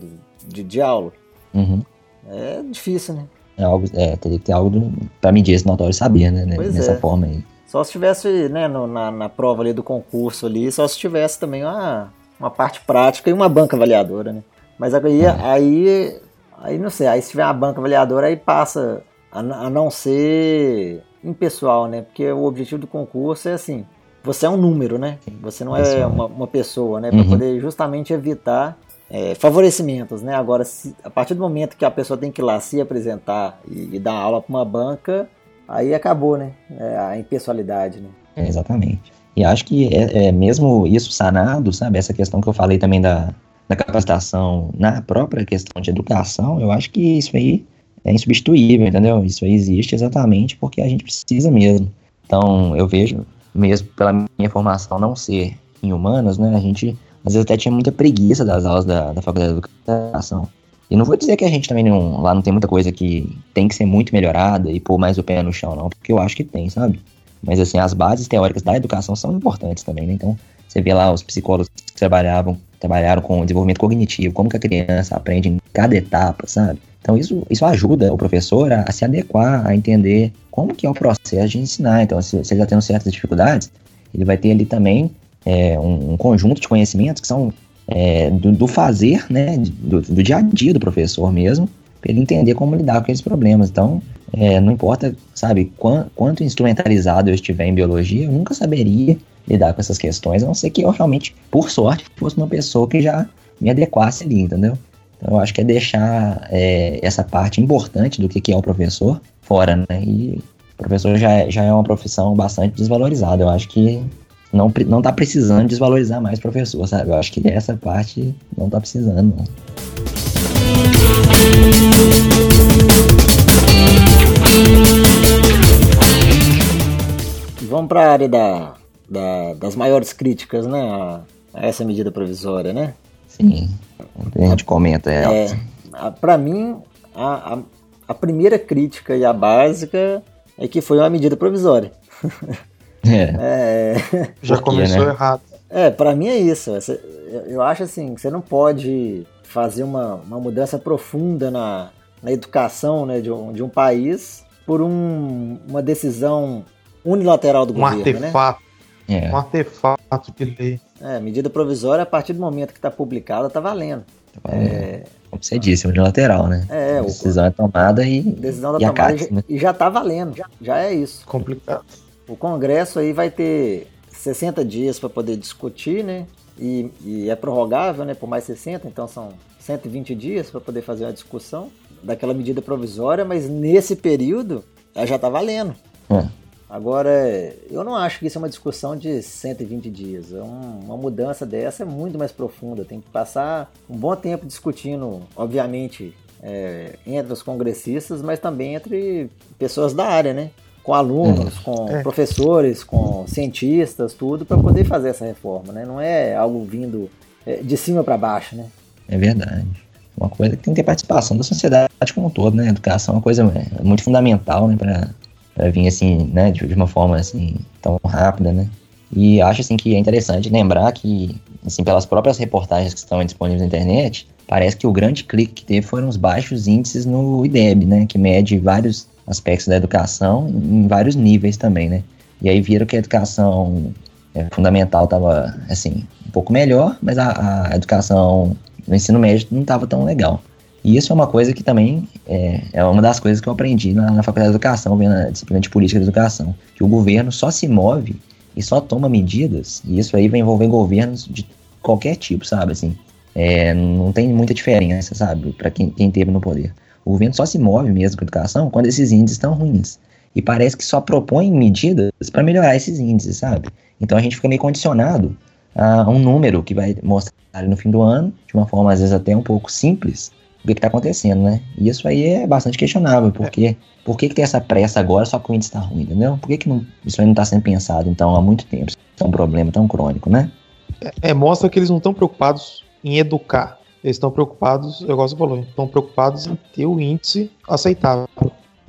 De, de aula. Uhum. É difícil, né? É algo, é, teria que ter algo para medir esse notório saber, né? Pois Nessa é. forma aí. Só se tivesse, né, no, na, na prova ali do concurso ali, só se tivesse também uma, uma parte prática e uma banca avaliadora, né? Mas aí, é. aí, aí não sei, aí se tiver uma banca avaliadora, aí passa a, a não ser impessoal, né? Porque o objetivo do concurso é assim, você é um número, né? Você não é uma, uma pessoa, né? Para uhum. poder justamente evitar é, favorecimentos, né? Agora, se, a partir do momento que a pessoa tem que ir lá se apresentar e, e dar aula para uma banca, aí acabou, né? É, a impessoalidade, né? É, exatamente. E acho que é, é, mesmo isso sanado, sabe? Essa questão que eu falei também da, da capacitação na própria questão de educação, eu acho que isso aí é insubstituível, entendeu? Isso aí existe exatamente porque a gente precisa mesmo. Então, eu vejo, mesmo pela minha formação não ser em humanas, né, a gente às vezes até tinha muita preguiça das aulas da, da faculdade de educação. E não vou dizer que a gente também não, lá não tem muita coisa que tem que ser muito melhorada e pôr mais o pé no chão, não, porque eu acho que tem, sabe? Mas assim, as bases teóricas da educação são importantes também, né? Então, você vê lá os psicólogos que trabalhavam, trabalharam com desenvolvimento cognitivo, como que a criança aprende em cada etapa, sabe? Então isso, isso ajuda o professor a, a, se adequar, a entender como que é o processo de ensinar. Então se, se ele está tendo certas dificuldades, ele vai ter ali também é, um, um, conjunto de conhecimentos que são é, do, do, fazer, né, do, do, dia a dia do professor mesmo, para ele entender como lidar com aqueles problemas. Então, é, não importa, sabe, quant, quanto instrumentalizado eu estiver em biologia, eu nunca saberia lidar com essas questões, a não ser que eu realmente, por sorte, fosse uma pessoa que já me adequasse ali, entendeu? Então, eu acho que é deixar é, essa parte importante do que, que é o professor fora, né? E o professor já é, já é uma profissão bastante desvalorizada. Eu acho que não, não tá precisando desvalorizar mais professor, sabe? Eu acho que essa parte não tá precisando. Não. Vamos para a área da, da, das maiores críticas, né? A, a essa medida provisória, né? Sim. A gente comenta ela. É, para mim, a, a, a primeira crítica e a básica é que foi uma medida provisória. É. (laughs) é... Já começou né? errado. É, para mim é isso. Eu acho assim, você não pode fazer uma, uma mudança profunda na, na educação né, de, um, de um país por um, uma decisão unilateral do um governo. Né? Artefato, né? É. Um artefato de lei. É, medida provisória, a partir do momento que está publicada, está valendo. É, como você disse, unilateral, né? É, a decisão o... é tomada e. Decisão da e tomada acate, né? e já está valendo, já, já é isso. Complicado. O Congresso aí vai ter 60 dias para poder discutir, né? E, e, é prorrogável, né? Por mais 60, então são 120 dias para poder fazer uma discussão daquela medida provisória, mas nesse período ela já está valendo. É. Agora, eu não acho que isso é uma discussão de 120 dias. É um, uma mudança dessa é muito mais profunda. Tem que passar um bom tempo discutindo, obviamente, é, entre os congressistas, mas também entre pessoas da área, né? Com alunos, uhum. com é. professores, com cientistas, tudo, para poder fazer essa reforma, né? Não é algo vindo é, de cima para baixo, né? É verdade. Uma coisa que tem que ter participação da sociedade como um todo, né? Educação é uma coisa é, muito fundamental, né? Para vir assim, né, de, de, uma forma assim tão rápida, né? E acho assim que é interessante lembrar que, assim, pelas próprias reportagens que estão disponíveis na internet, parece que o grande clique que teve foram os baixos índices no IDEB, né, que mede vários aspectos da educação em vários níveis também, né? E aí viram que a educação é, fundamental estava assim um pouco melhor, mas a, a educação no ensino médio não estava tão legal. E isso é uma coisa que também é, é uma das coisas que eu aprendi na, na faculdade de educação, vendo a disciplina de política de educação, que o governo só se move e só toma medidas, e isso aí vai envolver governos de qualquer tipo, sabe, assim, é, não tem muita diferença, sabe, para quem, quem teve no poder. O governo só se move mesmo com a educação quando esses índices estão ruins. E parece que só propõe medidas para melhorar esses índices, sabe? Então a gente fica meio condicionado a um número que vai mostrar no fim do ano, de uma forma às vezes até um pouco simples, o que está acontecendo, né? E isso aí é bastante questionável, porque é. por que, que tem essa pressa agora só que o índice está ruim, entendeu? Por que, que não, isso aí não está sendo pensado, então, há muito tempo? Isso é um problema tão crônico, né? É, é mostra que eles não estão preocupados em educar. Eles estão preocupados, eu gosto de falou, estão preocupados em ter o índice aceitável.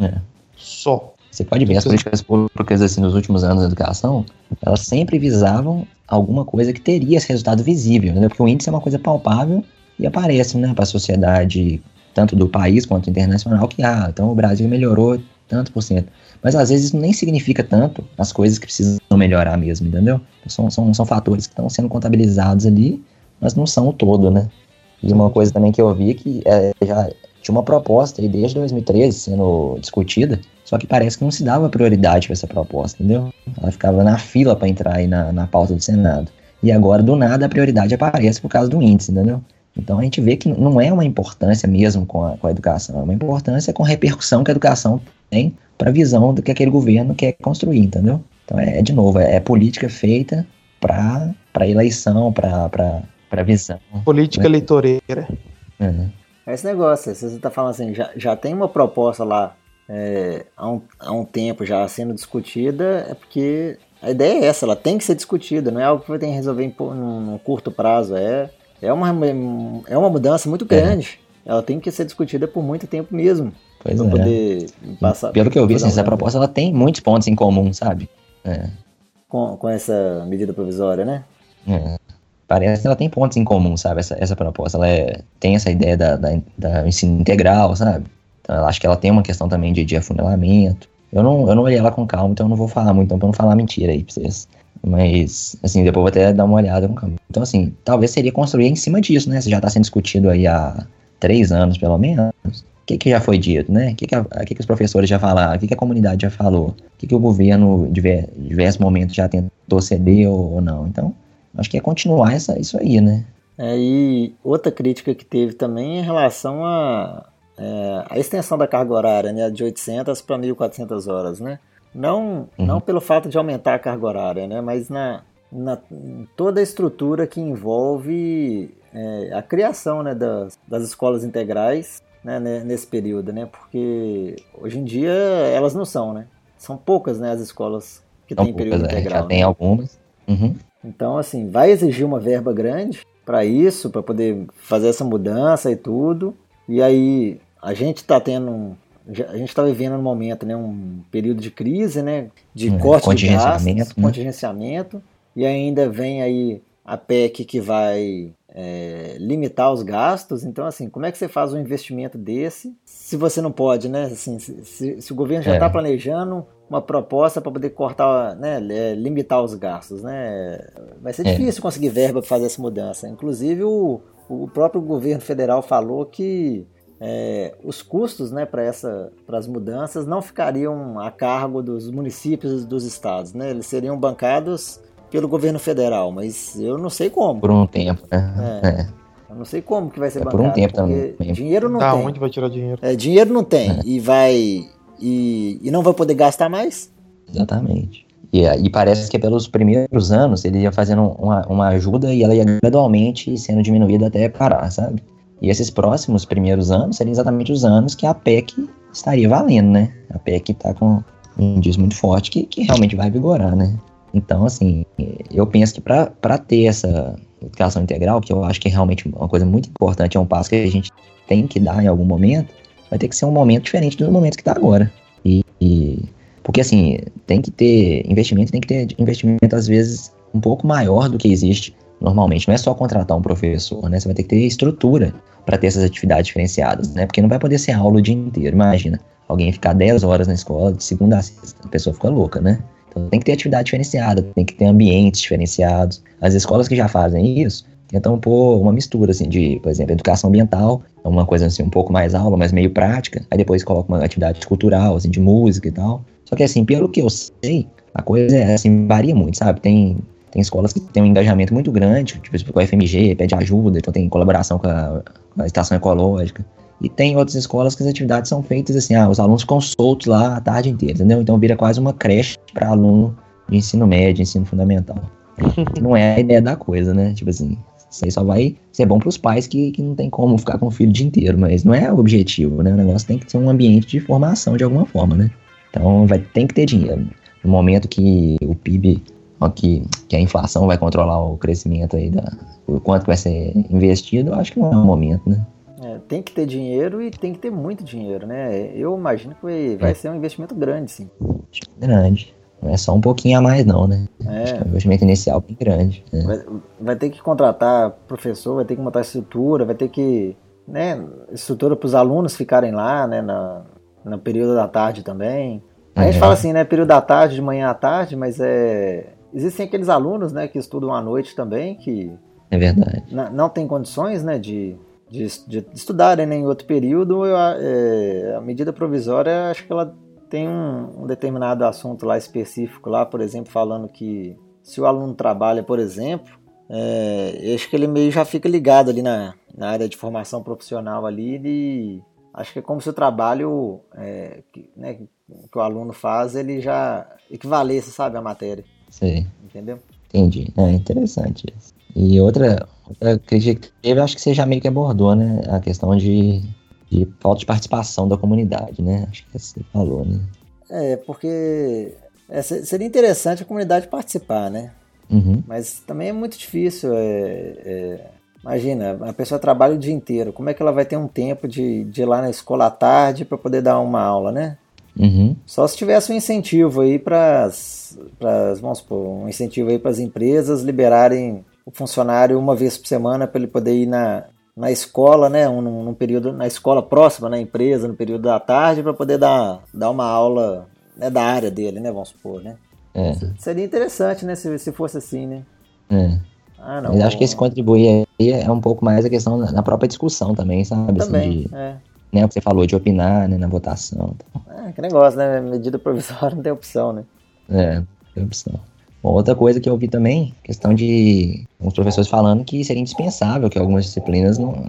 É. Só. Você pode ver, as políticas públicas assim, nos últimos anos da educação, elas sempre visavam alguma coisa que teria esse resultado visível, né? Porque o índice é uma coisa palpável e aparece né, para a sociedade, tanto do país quanto internacional, que ah, então o Brasil melhorou tanto por cento. Mas às vezes isso nem significa tanto as coisas que precisam melhorar mesmo, entendeu? São, são, são fatores que estão sendo contabilizados ali, mas não são o todo, né? E uma coisa também que eu vi que é, já tinha uma proposta aí desde 2013 sendo discutida, só que parece que não se dava prioridade para essa proposta, entendeu? Ela ficava na fila para entrar aí na, na pauta do Senado. E agora, do nada, a prioridade aparece por causa do índice, entendeu? Então a gente vê que não é uma importância mesmo com a, com a educação, é uma importância com a repercussão que a educação tem para a visão do que aquele governo quer construir, entendeu? Então é, de novo, é, é política feita para eleição, para visão. Política né? eleitoreira. Uhum. É esse negócio, você está falando assim, já, já tem uma proposta lá é, há, um, há um tempo já sendo discutida, é porque a ideia é essa, ela tem que ser discutida, não é algo que vai ter que resolver em, num, num curto prazo, é é uma, é uma mudança muito grande. É. Ela tem que ser discutida por muito tempo mesmo. Pois é. poder passar. Pelo que eu vi, assim, essa proposta ela tem muitos pontos em comum, sabe? É. Com, com essa medida provisória, né? É. Parece que ela tem pontos em comum, sabe? Essa, essa proposta. Ela é, tem essa ideia da, da, da ensino integral, sabe? Então, eu acho que ela tem uma questão também de, de afunilamento. Eu não, eu não olhei ela com calma, então eu não vou falar muito, então, pra não falar mentira aí pra vocês. Mas, assim, depois vou até dar uma olhada no campo. Então, assim, talvez seria construir em cima disso, né? Se já está sendo discutido aí há três anos, pelo menos. O que, que já foi dito, né? O que, que, a, que, que os professores já falaram? O que, que a comunidade já falou? O que, que o governo, em diversos momentos, já tentou ceder ou, ou não? Então, acho que é continuar essa, isso aí, né? É, e outra crítica que teve também em relação a, é, a extensão da carga horária, né? De 800 para 1.400 horas, né? Não, uhum. não pelo fato de aumentar a carga horária, né? Mas na, na toda a estrutura que envolve é, a criação né, das, das escolas integrais né, nesse período, né? Porque hoje em dia elas não são, né? São poucas né, as escolas que têm período é, integral. Já né? tem algumas. Uhum. Então, assim, vai exigir uma verba grande para isso, para poder fazer essa mudança e tudo. E aí a gente está tendo um, a gente está vivendo no momento né, um período de crise, né, de hum, corte de gastos, né? contingenciamento, e ainda vem aí a PEC que vai é, limitar os gastos. Então, assim, como é que você faz um investimento desse se você não pode, né? Assim, se, se, se o governo já está é. planejando uma proposta para poder cortar, né, é, limitar os gastos, né? Vai ser é. difícil conseguir verba para fazer essa mudança. Inclusive, o, o próprio governo federal falou que é, os custos né, para as mudanças não ficariam a cargo dos municípios e dos estados, né? Eles seriam bancados pelo governo federal, mas eu não sei como. Por um tempo, né? É. é. Eu não sei como que vai ser é bancado. Por um tempo também. Dinheiro não tá, tem. onde vai tirar dinheiro? É, dinheiro não tem. É. E vai. E, e não vai poder gastar mais? Exatamente. E, e, parece que pelos primeiros anos ele ia fazendo uma, uma ajuda e ela ia gradualmente sendo diminuída até parar, sabe? E esses próximos primeiros anos seriam exatamente os anos que a PEC estaria valendo, né? A PEC está com um indício muito forte que, que realmente vai vigorar, né? Então, assim, eu penso que para ter essa educação integral, que eu acho que é realmente uma coisa muito importante, é um passo que a gente tem que dar em algum momento, vai ter que ser um momento diferente do momento que está agora. E, e, porque, assim, tem que ter investimento, tem que ter investimento, às vezes, um pouco maior do que existe normalmente. Não é só contratar um professor, né? Você vai ter que ter estrutura para ter essas atividades diferenciadas, né? Porque não vai poder ser aula o dia inteiro. Imagina, alguém ficar 10 horas na escola de segunda a sexta, a pessoa fica louca, né? Então tem que ter atividade diferenciada, tem que ter ambientes diferenciados. As escolas que já fazem isso tentam pôr uma mistura, assim, de, por exemplo, educação ambiental, é uma coisa assim, um pouco mais aula, mas meio prática. Aí depois coloca uma atividade cultural, assim, de música e tal. Só que assim, pelo que eu sei, a coisa é assim, varia muito, sabe? Tem, tem escolas que têm um engajamento muito grande, tipo, com a FMG, pede ajuda, então tem colaboração com a, com a estação ecológica. E tem outras escolas que as atividades são feitas assim, ah, os alunos ficam soltos lá a tarde inteira, entendeu? Então vira quase uma creche para aluno de ensino médio, ensino fundamental. (laughs) não é a ideia da coisa, né? Tipo assim, isso aí só vai ser bom para os pais que, que não tem como ficar com o filho o dia inteiro, mas não é o objetivo, né? O negócio tem que ser um ambiente de formação de alguma forma, né? Então vai, tem que ter dinheiro. No momento que o PIB, que, que a inflação vai controlar o crescimento aí da, o quanto vai ser investido, eu acho que não é o momento, né? É, tem que ter dinheiro e tem que ter muito dinheiro, né? Eu imagino que vai é. ser um investimento grande, sim. Grande. Não é só um pouquinho a mais, não, né? É. é um investimento inicial bem grande. Né? Vai, vai, ter que contratar professor, vai ter que montar estrutura, vai ter que. Né, estrutura para os alunos ficarem lá, né? Na, no período da tarde também. A gente é. fala assim, né? Período da tarde, de manhã à tarde, mas é. Existem aqueles alunos, né, que estudam à noite também, que. É verdade. Não tem condições, né, de, de, de estudarem né, em outro período, eu, é, a medida provisória, acho que ela tem um, um, determinado assunto lá específico, lá, por exemplo, falando que se o aluno trabalha, por exemplo, é, acho que ele meio já fica ligado ali na, na área de formação profissional ali, ele, acho que é como se o trabalho é, que, né, que o aluno faz, ele já equivalesse, sabe, a matéria. Sim. Entendeu? Entendi. É interessante isso. E outra, outra crítica que teve, acho que você já meio que abordou, né? A questão de, de falta de participação da comunidade, né? Acho que você falou, né? É, porque é, seria interessante a comunidade participar, né? Uhum. Mas também é muito difícil. É, é, imagina, a pessoa trabalha o dia inteiro. Como é que ela vai ter um tempo de, de ir lá na escola à tarde para poder dar uma aula, né? Uhum. Só se tivesse um incentivo aí para vamos supor, um incentivo aí para as empresas liberarem o funcionário uma vez por semana para ele poder ir na, na escola, né, um, num período na escola próxima, na empresa, no período da tarde, para poder dar, dar uma aula né, da área dele, né, vamos supor, né? É. Seria interessante, né, se, se fosse assim, né? É. Ah, não. Mas acho que esse contribuir aí é um pouco mais a questão na própria discussão também, sabe? Assim, também, assim, de, é. Né, o que você falou de opinar, né, na votação. É, que negócio, né? Medida provisória (laughs) não tem opção, né? É, não tem opção. Bom, outra coisa que eu vi também, questão de alguns professores falando que seria indispensável que algumas disciplinas não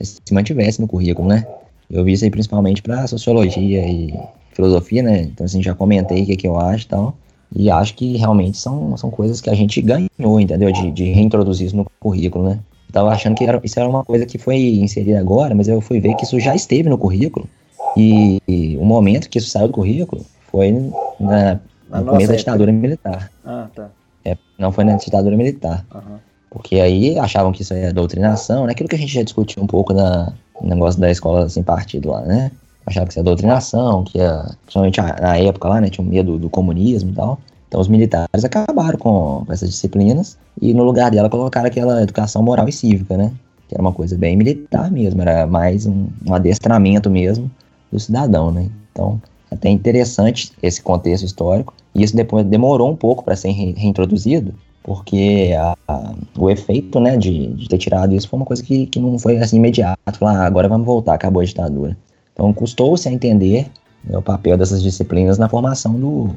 se mantivessem no currículo, né? Eu vi isso aí principalmente para sociologia e filosofia, né? Então, assim, já comentei o que, é que eu acho e tal. E acho que realmente são, são coisas que a gente ganhou, entendeu? De, de reintroduzir isso no currículo, né? Tava achando que era, isso era uma coisa que foi inserida agora, mas eu fui ver que isso já esteve no currículo. E, e o momento que isso saiu do currículo foi na no começo da ditadura militar. Ah, tá. É, não foi na ditadura militar. Uhum. Porque aí achavam que isso é doutrinação, né? Aquilo que a gente já discutiu um pouco na, no negócio da escola sem partido lá, né? Achava que isso é doutrinação, que ia, principalmente na época lá, né, tinha um medo do comunismo e tal. Então os militares acabaram com essas disciplinas e no lugar dela colocaram aquela educação moral e cívica, né? Que era uma coisa bem militar mesmo, era mais um, um adestramento mesmo do cidadão, né? Então, até interessante esse contexto histórico. E isso depois demorou um pouco para ser reintroduzido, porque a, a, o efeito né, de, de, ter tirado isso foi uma coisa que, que não foi assim imediato. Falar, ah, agora vamos voltar, acabou a ditadura. Então custou-se a entender né, o papel dessas disciplinas na formação do,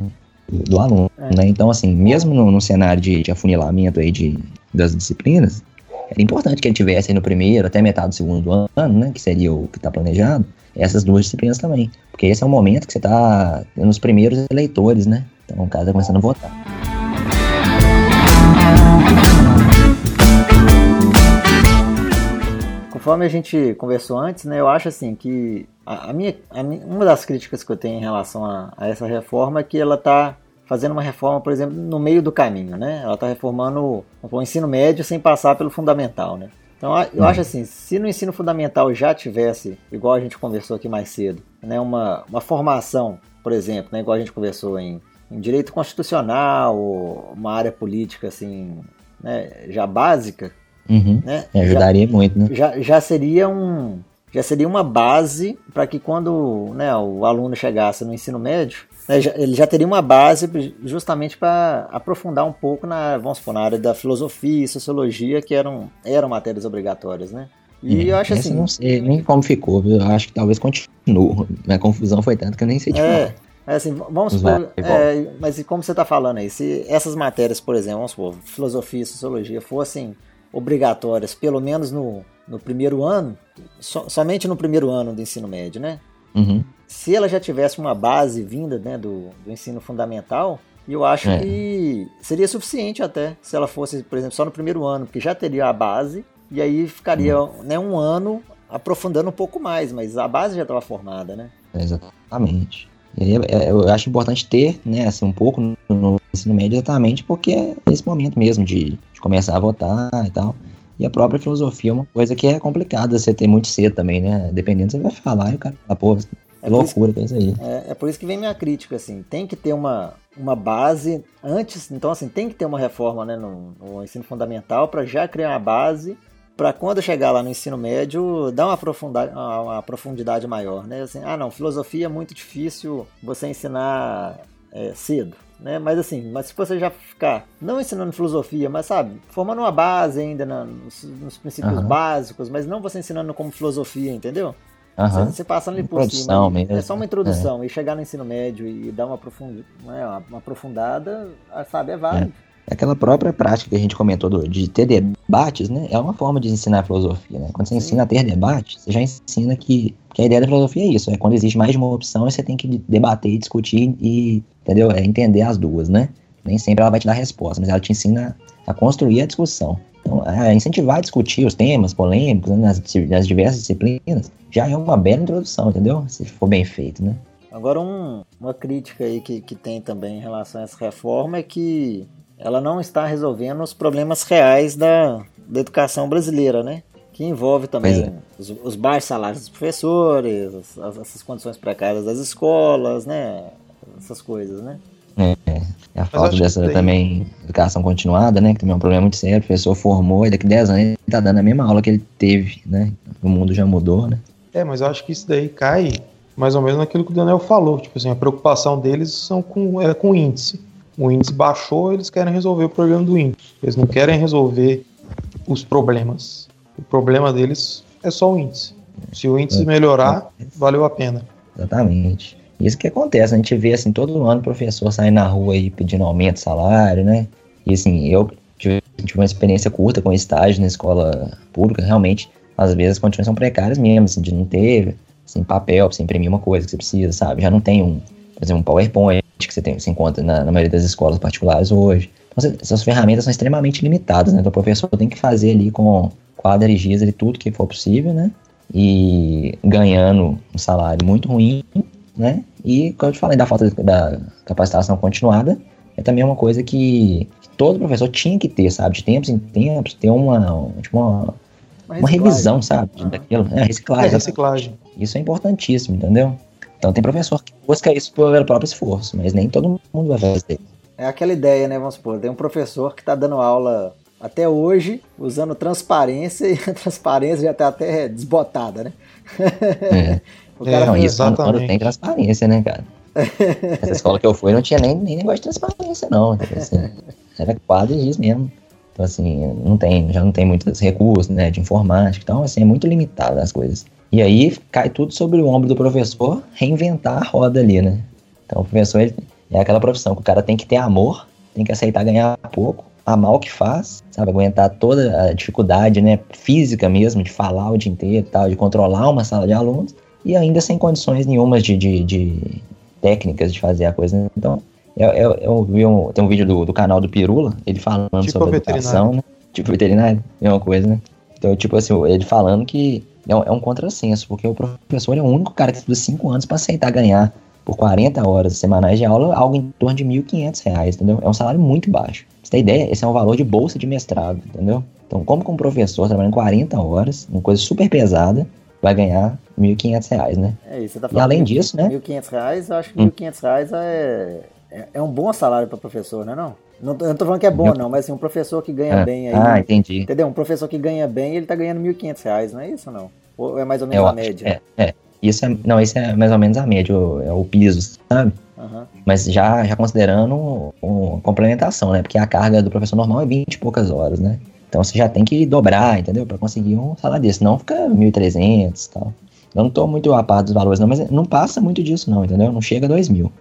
do, do aluno. É. Né? Então, assim, mesmo no, no cenário de, de, afunilamento aí de, das disciplinas, era importante que ele tivesse aí no primeiro até metade do segundo ano, né, que seria o que está planejado, essas duas disciplinas também. Porque esse é o momento que você está nos primeiros eleitores, né? Então o cara está começando a votar. Conforme a gente conversou antes, né, eu acho assim que a, a, minha, a minha, uma das críticas que eu tenho em relação a, a essa reforma é que ela está fazendo uma reforma, por exemplo, no meio do caminho, né? Ela está reformando o ensino médio sem passar pelo fundamental, né? Então eu acho assim, se no ensino fundamental já tivesse, igual a gente conversou aqui mais cedo, né, uma, uma formação, por exemplo, né, igual a gente conversou em, em direito constitucional, uma área política assim, né, já básica, uhum. né, ajudaria já, muito, né? Já, já seria um já seria uma base para que quando né, o aluno chegasse no ensino médio, né, ele já teria uma base justamente para aprofundar um pouco na, vamos supor, na área da filosofia e sociologia, que eram, eram matérias obrigatórias, né? E é, eu acho assim. Não sei nem como ficou, viu? Eu acho que talvez continue. Minha confusão foi tanto que eu nem sei de é, é assim, vamos supor. É, mas como você está falando aí, se essas matérias, por exemplo, vamos supor, filosofia e sociologia fossem obrigatórias, pelo menos no, no primeiro ano, so, somente no primeiro ano do ensino médio, né? Uhum. Se ela já tivesse uma base vinda né, do, do ensino fundamental, eu acho é. que seria suficiente até se ela fosse, por exemplo, só no primeiro ano, porque já teria a base e aí ficaria uhum. né, um ano aprofundando um pouco mais, mas a base já estava formada, né? Exatamente. Eu acho importante ter, né, assim, um pouco no ensino médio exatamente porque é esse momento mesmo de, de começar a votar e tal. E a própria filosofia é uma coisa que é complicada você ter muito cedo também, né? Dependendo, você vai falar e o cara fala, pô, é loucura que é isso aí. É, é, por isso que vem minha crítica, assim. Tem que ter uma, uma base antes, então assim, tem que ter uma reforma né, no, no ensino fundamental para já criar uma base para quando chegar lá no ensino médio dar uma profundidade, uma profundidade maior, né? Assim, ah, não, filosofia é muito difícil você ensinar é, cedo né? Mas assim, mas se você já ficar não ensinando filosofia, mas sabe, formando uma base ainda na, nos, nos, princípios uhum. básicos, mas não você ensinando como filosofia, entendeu? Uhum. Você, você passando ali por cima, mesmo. é só uma introdução é. e chegar no ensino médio e dar uma, profund, né, uma aprofundada, sabe, é válido. É. Aquela própria prática que a gente comentou do, de ter debates, né? É uma forma de ensinar a filosofia, né? Quando você ensina a ter debates, você já ensina que, que a ideia da filosofia é isso, é quando existe mais de uma opção, você tem que debater, discutir e, entendeu? É entender as duas, né? Nem sempre ela vai te dar resposta, mas ela te ensina a construir a discussão. Então, a incentivar a discutir os temas polêmicos né, nas, nas diversas disciplinas já é uma bela introdução, entendeu? Se for bem feito, né? Agora, um, uma crítica aí que, que tem também em relação a essa reforma é que ela não está resolvendo os problemas reais da, da educação brasileira, né? Que envolve também é. os, os, baixos salários dos professores, as, essas condições precárias das escolas, né? Essas coisas, né? É, é. a falta dessa tem... também educação continuada, né? Que também é um problema muito sério. O professor formou e daqui a 10 anos ele tá dando a mesma aula que ele teve, né? O mundo já mudou, né? É, mas eu acho que isso daí cai mais ou menos naquilo que o Daniel falou. Tipo assim, a preocupação deles são com, é com índice o índice baixou, eles querem resolver o problema do índice. Eles não querem resolver os problemas. O problema deles é só o índice. Se o índice melhorar, valeu a pena. Exatamente. Isso que acontece, a gente vê assim, todo ano o professor sai na rua aí pedindo aumento de salário, né? E assim, eu tive, tive uma experiência curta com estágio na escola pública, realmente, às vezes as condições são precárias mesmo, assim, de não ter assim, papel pra você imprimir uma coisa que você precisa, sabe? Já não tem um, por exemplo, um PowerPoint, que você, tem, você encontra na, na maioria das escolas particulares hoje. Então, essas ferramentas são extremamente limitadas, né? Então, o professor tem que fazer ali com quadra e giz ali tudo que for possível, né? E ganhando um salário muito ruim, né? E, como eu te falei, da falta da capacitação continuada, é também uma coisa que, que todo professor tinha que ter, sabe? De tempos em tempos, ter uma, tipo uma, uma, uma revisão, sabe? Uhum. Daquilo. É, reciclagem. É, reciclagem. Isso é importantíssimo, entendeu? Então tem professor que busca isso pelo próprio esforço, mas nem todo mundo vai fazer. É aquela ideia, né? Vamos supor, tem um professor que está dando aula até hoje usando transparência (laughs) e a transparência já está até desbotada, né? É. (laughs) o cara não, isso quando, quando tem transparência, né, cara? (laughs) Essa escola que eu fui não tinha nem, nem negócio de transparência, não. Assim, era quadro e giz mesmo. Então, assim, não tem, já não tem muitos recursos, né, de informática. Então, assim, é muito limitado as coisas. E aí cai tudo sobre o ombro do professor reinventar a roda ali, né? Então, o professor ele, é aquela profissão que o cara tem que ter amor, tem que aceitar ganhar pouco, amar o que faz, sabe? Aguentar toda a dificuldade, né, física mesmo, de falar o dia inteiro e tal, de controlar uma sala de alunos, e ainda sem condições nenhumas de, de, de técnicas de fazer a coisa. Né? Então, eu, eu, eu vi um, tem um vídeo do, do canal do Pirula, ele falando tipo sobre educação, né? Tipo veterinário, é uma coisa, né? Então, tipo assim, ele falando que é um, é um contrassenso, porque o professor é o único cara que estuda 5 anos para aceitar ganhar por 40 horas semanais de aula algo em torno de R$ 1.500, entendeu? É um salário muito baixo. Pra você tem ideia? Esse é um valor de bolsa de mestrado, entendeu? Então, como que um professor trabalhando 40 horas, uma coisa super pesada, vai ganhar R$ 1.500, né? É isso, você tá falando. E além disso, né? R$ 1.500, eu acho que R$ 1.500 é, é, é um bom salário para professor, não é não? Não, eu não tô falando que é bom, não, mas assim, um professor que ganha é. bem aí. Ah, entendi. Entendeu? Um professor que ganha bem, ele tá ganhando R$ 1.500, não é isso não? Ou é mais ou menos eu a média? É, é. Isso é, não, isso é mais ou menos a média, é o piso, sabe? Uhum. Mas já, já considerando uma complementação, né? Porque a carga do professor normal é 20 e poucas horas, né? Então você já tem que dobrar, entendeu? Para conseguir um salário desse. Não fica 1.300 e tal. Eu não tô muito a par dos valores, não, mas não passa muito disso, não, entendeu? Não chega a 2 mil.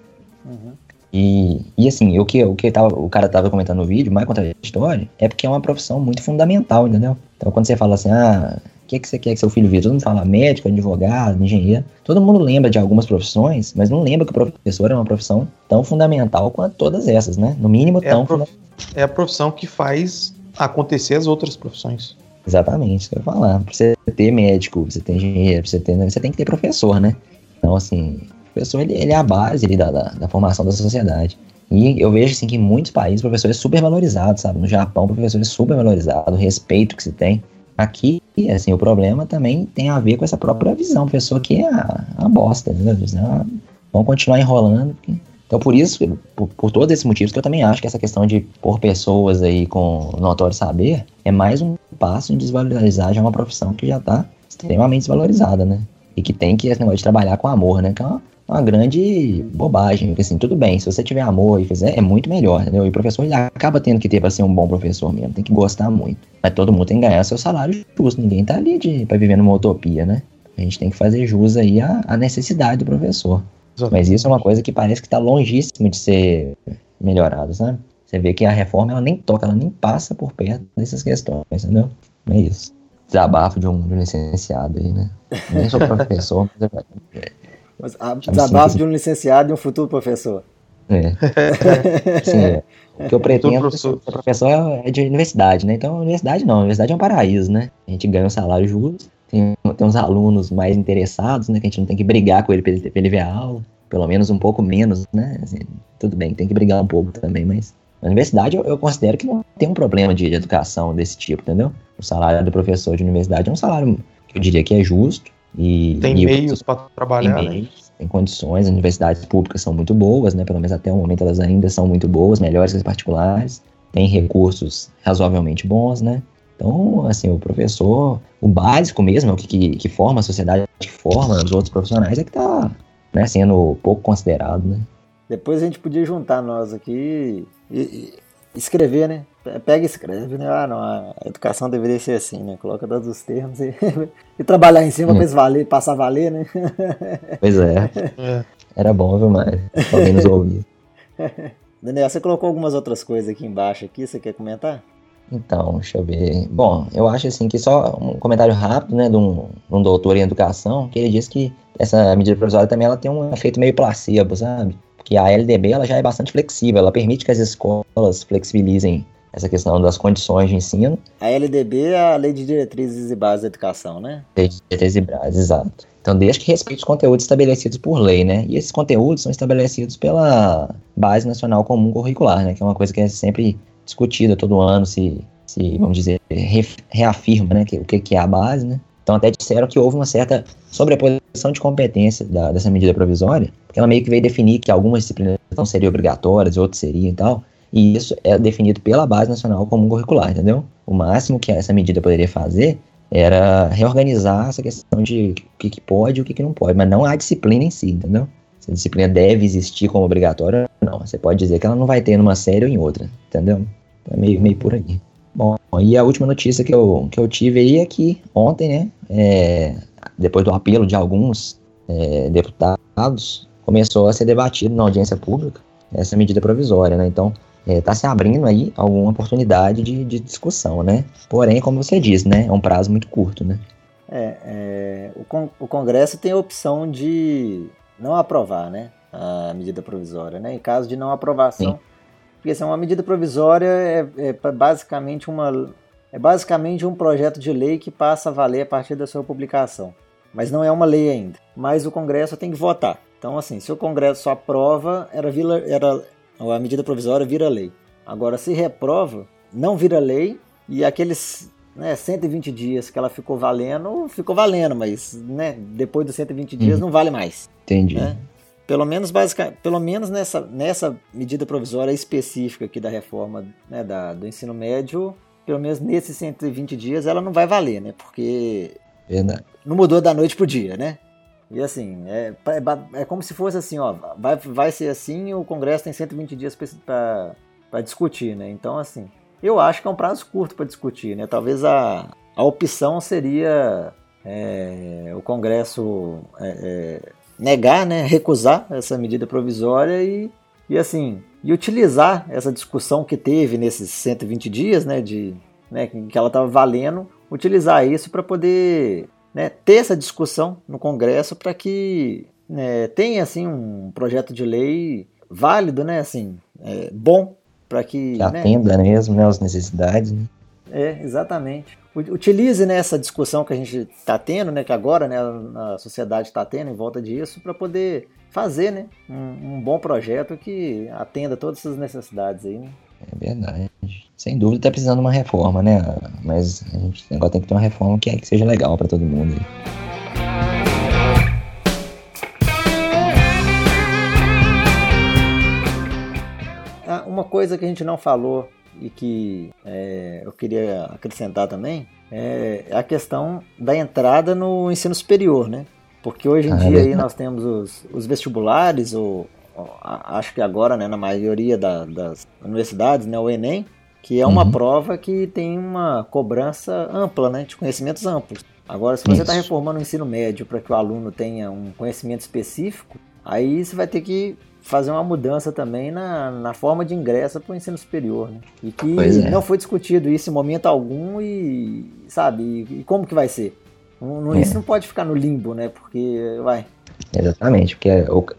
Uhum. E, e assim, o que, o que tava, o cara tava comentando no vídeo, mais contraditório, é porque é uma profissão muito fundamental, entendeu? Então quando você fala assim, ah, o que, que você quer que seu filho vire? Todo mundo fala médico, advogado, engenheiro. Todo mundo lembra de algumas profissões, mas não lembra que o professor é uma profissão tão fundamental quanto todas essas, né? No mínimo é tão a prof... É a profissão que faz acontecer as outras profissões. Exatamente, isso que eu ia falar. Pra você ter médico, pra você ter engenheiro, pra você ter. Você tem que ter professor, né? Então, assim, professor ele, ele é a base ali da, da, da, formação da sociedade. E eu vejo assim que em muitos países o professor é super valorizado, sabe? No Japão o professor é super valorizado, o respeito que se tem. Aqui, assim, o problema também tem a ver com essa própria visão. O professor é a, a bosta, né? Vamos continuar enrolando. Então, por isso, por, por, todos esses motivos, que eu também acho que essa questão de pôr pessoas aí com notório saber é mais um passo em desvalorizar já uma profissão que já está extremamente desvalorizada, né? E que tem que esse negócio de trabalhar com amor, né? Que é uma, uma grande bobagem. Porque, assim, tudo bem, se você tiver amor e fizer, é muito melhor, entendeu? E o professor ele acaba tendo que ter para ser um bom professor mesmo, tem que gostar muito. Mas todo mundo tem que ganhar seu salário justo, ninguém tá ali de, pra viver numa utopia, né? A gente tem que fazer jus aí à, à necessidade do professor. Mas isso é uma coisa que parece que está longíssimo de ser melhorado, sabe? Você vê que a reforma ela nem toca, ela nem passa por perto dessas questões, entendeu? É isso. Desabafo de um, de um licenciado aí, né? Nem sou professor, mas. Mas desabafo de um licenciado e um futuro professor. É. (laughs) Sim, é. O que eu pretendo ser professor é de universidade, né? Então, universidade não, universidade é um paraíso, né? A gente ganha um salário justo, tem, tem uns alunos mais interessados, né? Que a gente não tem que brigar com ele pra ele, pra ele ver a aula. Pelo menos um pouco menos, né? Assim, tudo bem, tem que brigar um pouco também, mas na universidade eu, eu considero que não tem um problema de, de, educação desse tipo, entendeu? O salário do professor de universidade é um salário que eu diria que é justo. E, tem e meios para trabalhar, tem, né? tem condições, as universidades públicas são muito boas, né? Pelo menos até o momento elas ainda são muito boas, melhores que as particulares. Tem recursos razoavelmente bons, né? Então, assim, o professor, o básico mesmo, é o que, que, que forma a sociedade, que forma os outros profissionais, é que está né, sendo pouco considerado, né? Depois a gente podia juntar nós aqui e, e escrever, né? Pega e escreve, né? Ah, não, a educação deveria ser assim, né? Coloca todos os termos e, (laughs) e trabalhar em cima hum. para valer, passar a valer, né? (laughs) Pois é. é. Era bom, viu, Mário? Alguém nos ouvir. (laughs) Daniel, você colocou algumas outras coisas aqui embaixo aqui, você quer comentar? Então, deixa eu ver. Bom, eu acho assim que só um comentário rápido, né, de um, de um doutor em educação, que ele diz que essa medida provisória também ela tem um efeito meio placebo, sabe? Porque a LDB ela já é bastante flexível, ela permite que as escolas flexibilizem essa questão das condições de ensino. A LDB é a Lei de Diretrizes e Bases da Educação, né? Lei de Diretrizes e Bases, exato. Então, desde que respeite os conteúdos estabelecidos por lei, né? E esses conteúdos são estabelecidos pela Base Nacional Comum Curricular, né? Que é uma coisa que é sempre discutida todo ano, se se vamos dizer, reafirma né, que, o que é a base, né? Então até disseram que houve uma certa sobreposição de competência da, dessa medida provisória, porque ela meio que veio definir que algumas disciplinas não seriam obrigatórias, outras seriam e tal, e isso é definido pela Base Nacional Comum Curricular, entendeu? O máximo que essa medida poderia fazer era reorganizar essa questão de o que, que pode e o que, que não pode, mas não a disciplina em si, entendeu? Se a disciplina deve existir como obrigatória, não. Você pode dizer que ela não vai ter numa série ou em outra, entendeu? É meio, meio por aí. Bom, e a última notícia que eu, que eu tive aí é que ontem, né, é, depois do apelo de alguns é, deputados, começou a ser debatido na audiência pública essa medida provisória, né? Então, está é, se abrindo aí alguma oportunidade de, de, discussão, né? Porém, como você disse, né, é um prazo muito curto, né? É, é o, con o Congresso tem a opção de não aprovar, né, a medida provisória, né? Em caso de não aprovação, Sim. porque assim, uma medida provisória é, é basicamente uma é basicamente um projeto de lei que passa a valer a partir da sua publicação, mas não é uma lei ainda. Mas o Congresso tem que votar. Então, assim, se o Congresso aprova, era, era a medida provisória vira lei. Agora, se reprova, não vira lei e aqueles né, 120 dias que ela ficou valendo, ficou valendo, mas né, depois dos 120 dias uhum. não vale mais. Entendi. Né? Pelo menos, pelo menos nessa, nessa medida provisória específica aqui da reforma né, da, do ensino médio, pelo menos nesses 120 dias ela não vai valer, né? Porque Verdade. não mudou da noite pro dia, né? E assim, é, é, é, como se fosse assim, ó, vai, vai ser assim o Congresso tem 120 dias para discutir, né? Então, assim, eu acho que é um prazo curto para discutir, né? Talvez a, a opção seria é, o Congresso é, é negar, né, recusar essa medida provisória e, e assim, e utilizar essa discussão que teve nesses 120 dias, né, de, né, que ela estava valendo, utilizar isso para poder né, ter essa discussão no Congresso para que né, tenha assim um projeto de lei válido, né, assim, é, bom para que, que né, atenda mesmo, né, as necessidades. Né? É, exatamente. Utilize né, essa discussão que a gente está tendo, né, que agora né, a sociedade está tendo em volta disso, para poder fazer né, um, um, bom projeto que atenda todas essas necessidades aí. Né? É verdade. Sem dúvida está precisando de uma reforma, né? Mas a gente agora tem que ter uma reforma que, é, que seja legal para todo mundo. Ah, uma coisa que a gente não falou e que é, eu queria acrescentar também é a questão da entrada no ensino superior, né? Porque hoje em ah, dia é aí nós temos os, os vestibulares, ou, acho que agora, né, na maioria da, das universidades, né, o Enem, que é uma uhum. prova que tem uma cobrança ampla, né, de conhecimentos amplos. Agora, se você está reformando o ensino médio para que o aluno tenha um conhecimento específico, aí você vai ter que fazer uma mudança também na, na forma de ingresso para o ensino superior, né? E que é. não foi discutido isso em momento algum e, sabe, e, e como que vai ser? É. Isso não pode ficar no limbo, né? Porque, vai, Exatamente, porque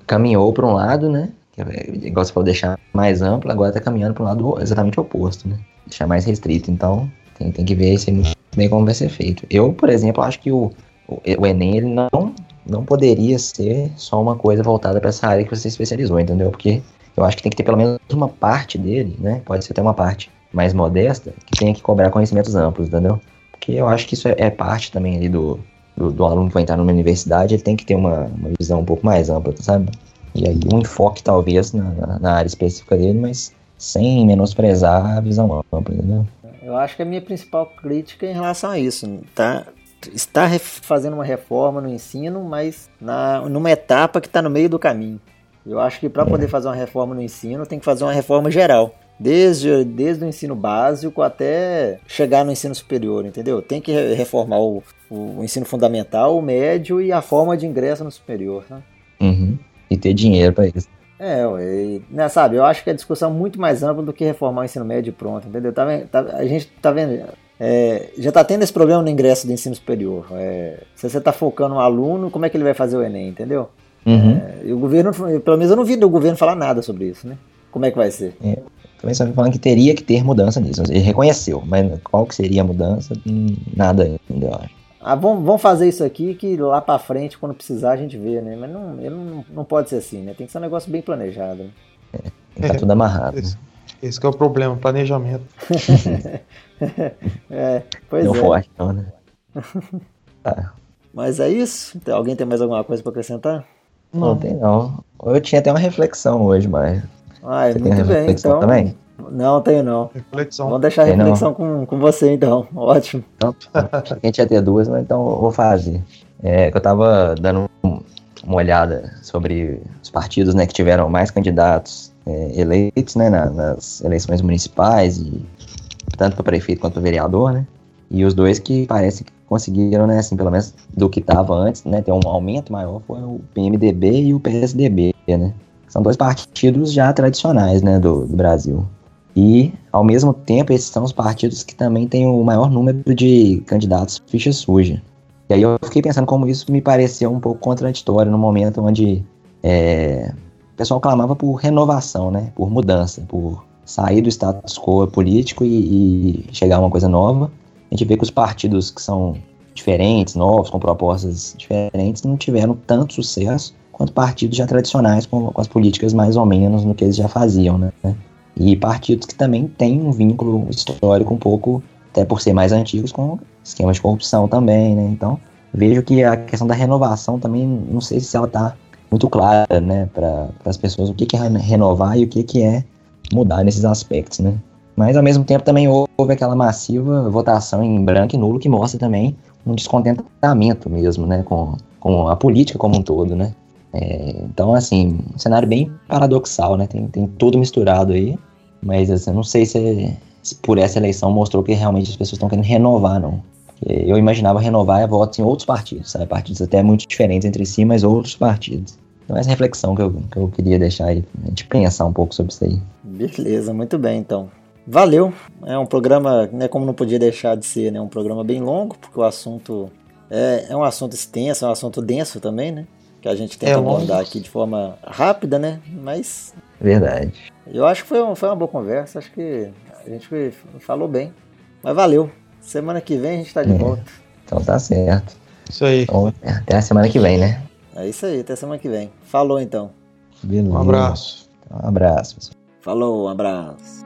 caminhou para um lado, né? É, igual você falou, deixar mais amplo, agora está caminhando para um lado exatamente oposto, né? Deixar mais restrito. Então, tem, tem que ver isso bem como vai ser feito. Eu, por exemplo, acho que o, o, o Enem ele não, não poderia ser só uma coisa voltada para essa área que você especializou, entendeu? Porque eu acho que tem que ter pelo menos uma parte dele, né? Pode ser até uma parte mais modesta, que tenha que cobrar conhecimentos amplos, entendeu? Porque eu acho que isso é, é parte também ali do, do, do, aluno que vai entrar numa universidade, ele tem que ter uma, uma visão um pouco mais ampla, sabe? E aí um enfoque talvez na, na área específica dele, mas sem menosprezar a visão ampla, entendeu? Eu acho que a minha principal crítica é em relação a isso, tá? Está fazendo uma reforma no ensino, mas na, numa etapa que está no meio do caminho. Eu acho que para é. poder fazer uma reforma no ensino, tem que fazer uma reforma geral desde, desde o ensino básico até chegar no ensino superior, entendeu? Tem que reformar o, o ensino fundamental, o médio e a forma de ingresso no superior, né? Uhum. E ter dinheiro para isso. É, né, sabe, eu acho que a discussão é muito mais ampla do que reformar o ensino médio pronto, entendeu? Tá, tá, a gente tá vendo, é, já tá tendo esse problema no ingresso do ensino superior. É, se você tá focando no aluno, como é que ele vai fazer o Enem, entendeu? Uhum. É, e o governo, pelo menos eu não vi do governo falar nada sobre isso, né? Como é que vai ser? É. Também só falando que teria que ter mudança nisso. Ele reconheceu, mas qual que seria a mudança? Hum, nada ainda, eu acho. Ah, vamos, vamos fazer isso aqui que lá para frente, quando precisar, a gente vê, né? Mas não, não, não pode ser assim, né? Tem que ser um negócio bem planejado. Né? É, tá tudo amarrado. Né? Esse é o problema, planejamento. (laughs) é, pois Deu é. forte, não, né? tá. (laughs) Mas é isso? Alguém tem mais alguma coisa para acrescentar? Não, não tem não. Eu tinha até uma reflexão hoje, mas. Ah, Você muito bem, então. Também? Não, tenho não. Reflexão. Vamos deixar a reflexão com, com você então. (laughs) Ótimo. Então, a gente ia ter duas, mas então eu vou fazer. É, que eu tava dando uma olhada sobre os partidos né, que tiveram mais candidatos é, eleitos né, na, nas eleições municipais, e tanto para prefeito quanto para vereador, né? E os dois que parece que conseguiram, né, assim, pelo menos do que estava antes, né, ter um aumento maior foi o PMDB e o PSDB, né? São dois partidos já tradicionais, né, do, do Brasil. E, ao mesmo tempo, esses são os partidos que também têm o maior número de candidatos ficha suja. E aí eu fiquei pensando como isso me pareceu um pouco contraditório no momento onde é, o pessoal clamava por renovação, né? Por mudança, por sair do status quo político e, e chegar a uma coisa nova. A gente vê que os partidos que são diferentes, novos, com propostas diferentes, não tiveram tanto sucesso quanto partidos já tradicionais com, com, as políticas mais ou menos no que eles já faziam, né? E partidos que também têm um vínculo histórico um pouco, até por ser mais antigos, com esquemas de corrupção também, né? Então, vejo que a questão da renovação também, não sei se ela está muito clara, né, para as pessoas, o que, que é renovar e o que, que é mudar nesses aspectos, né? Mas, ao mesmo tempo, também houve aquela massiva votação em branco e nulo que mostra também um descontentamento mesmo, né, com, com a política como um todo, né? É, então, assim, um cenário bem paradoxal, né? Tem, tem tudo misturado aí, mas assim, não sei se, se por essa eleição mostrou que realmente as pessoas estão querendo renovar, não. Eu imaginava renovar votos em outros partidos, sabe? Partidos até muito diferentes entre si, mas outros partidos. Então, essa reflexão que eu, que eu queria deixar aí, a gente pensar um pouco sobre isso aí. Beleza, muito bem, então. Valeu. É um programa, né, como não podia deixar de ser, né, um programa bem longo, porque o assunto é, é um assunto extenso, é um assunto denso também, né? Que a gente tenta é abordar aqui de forma rápida, né? Mas. Verdade. Eu acho que foi, um, foi uma boa conversa, acho que a gente falou bem. Mas valeu. Semana que vem a gente tá de é. volta. Então tá certo. Isso aí. Então, até a semana que vem, né? É isso aí, até semana que vem. Falou então. Beleza. Um abraço. Um abraço. Falou, um abraço.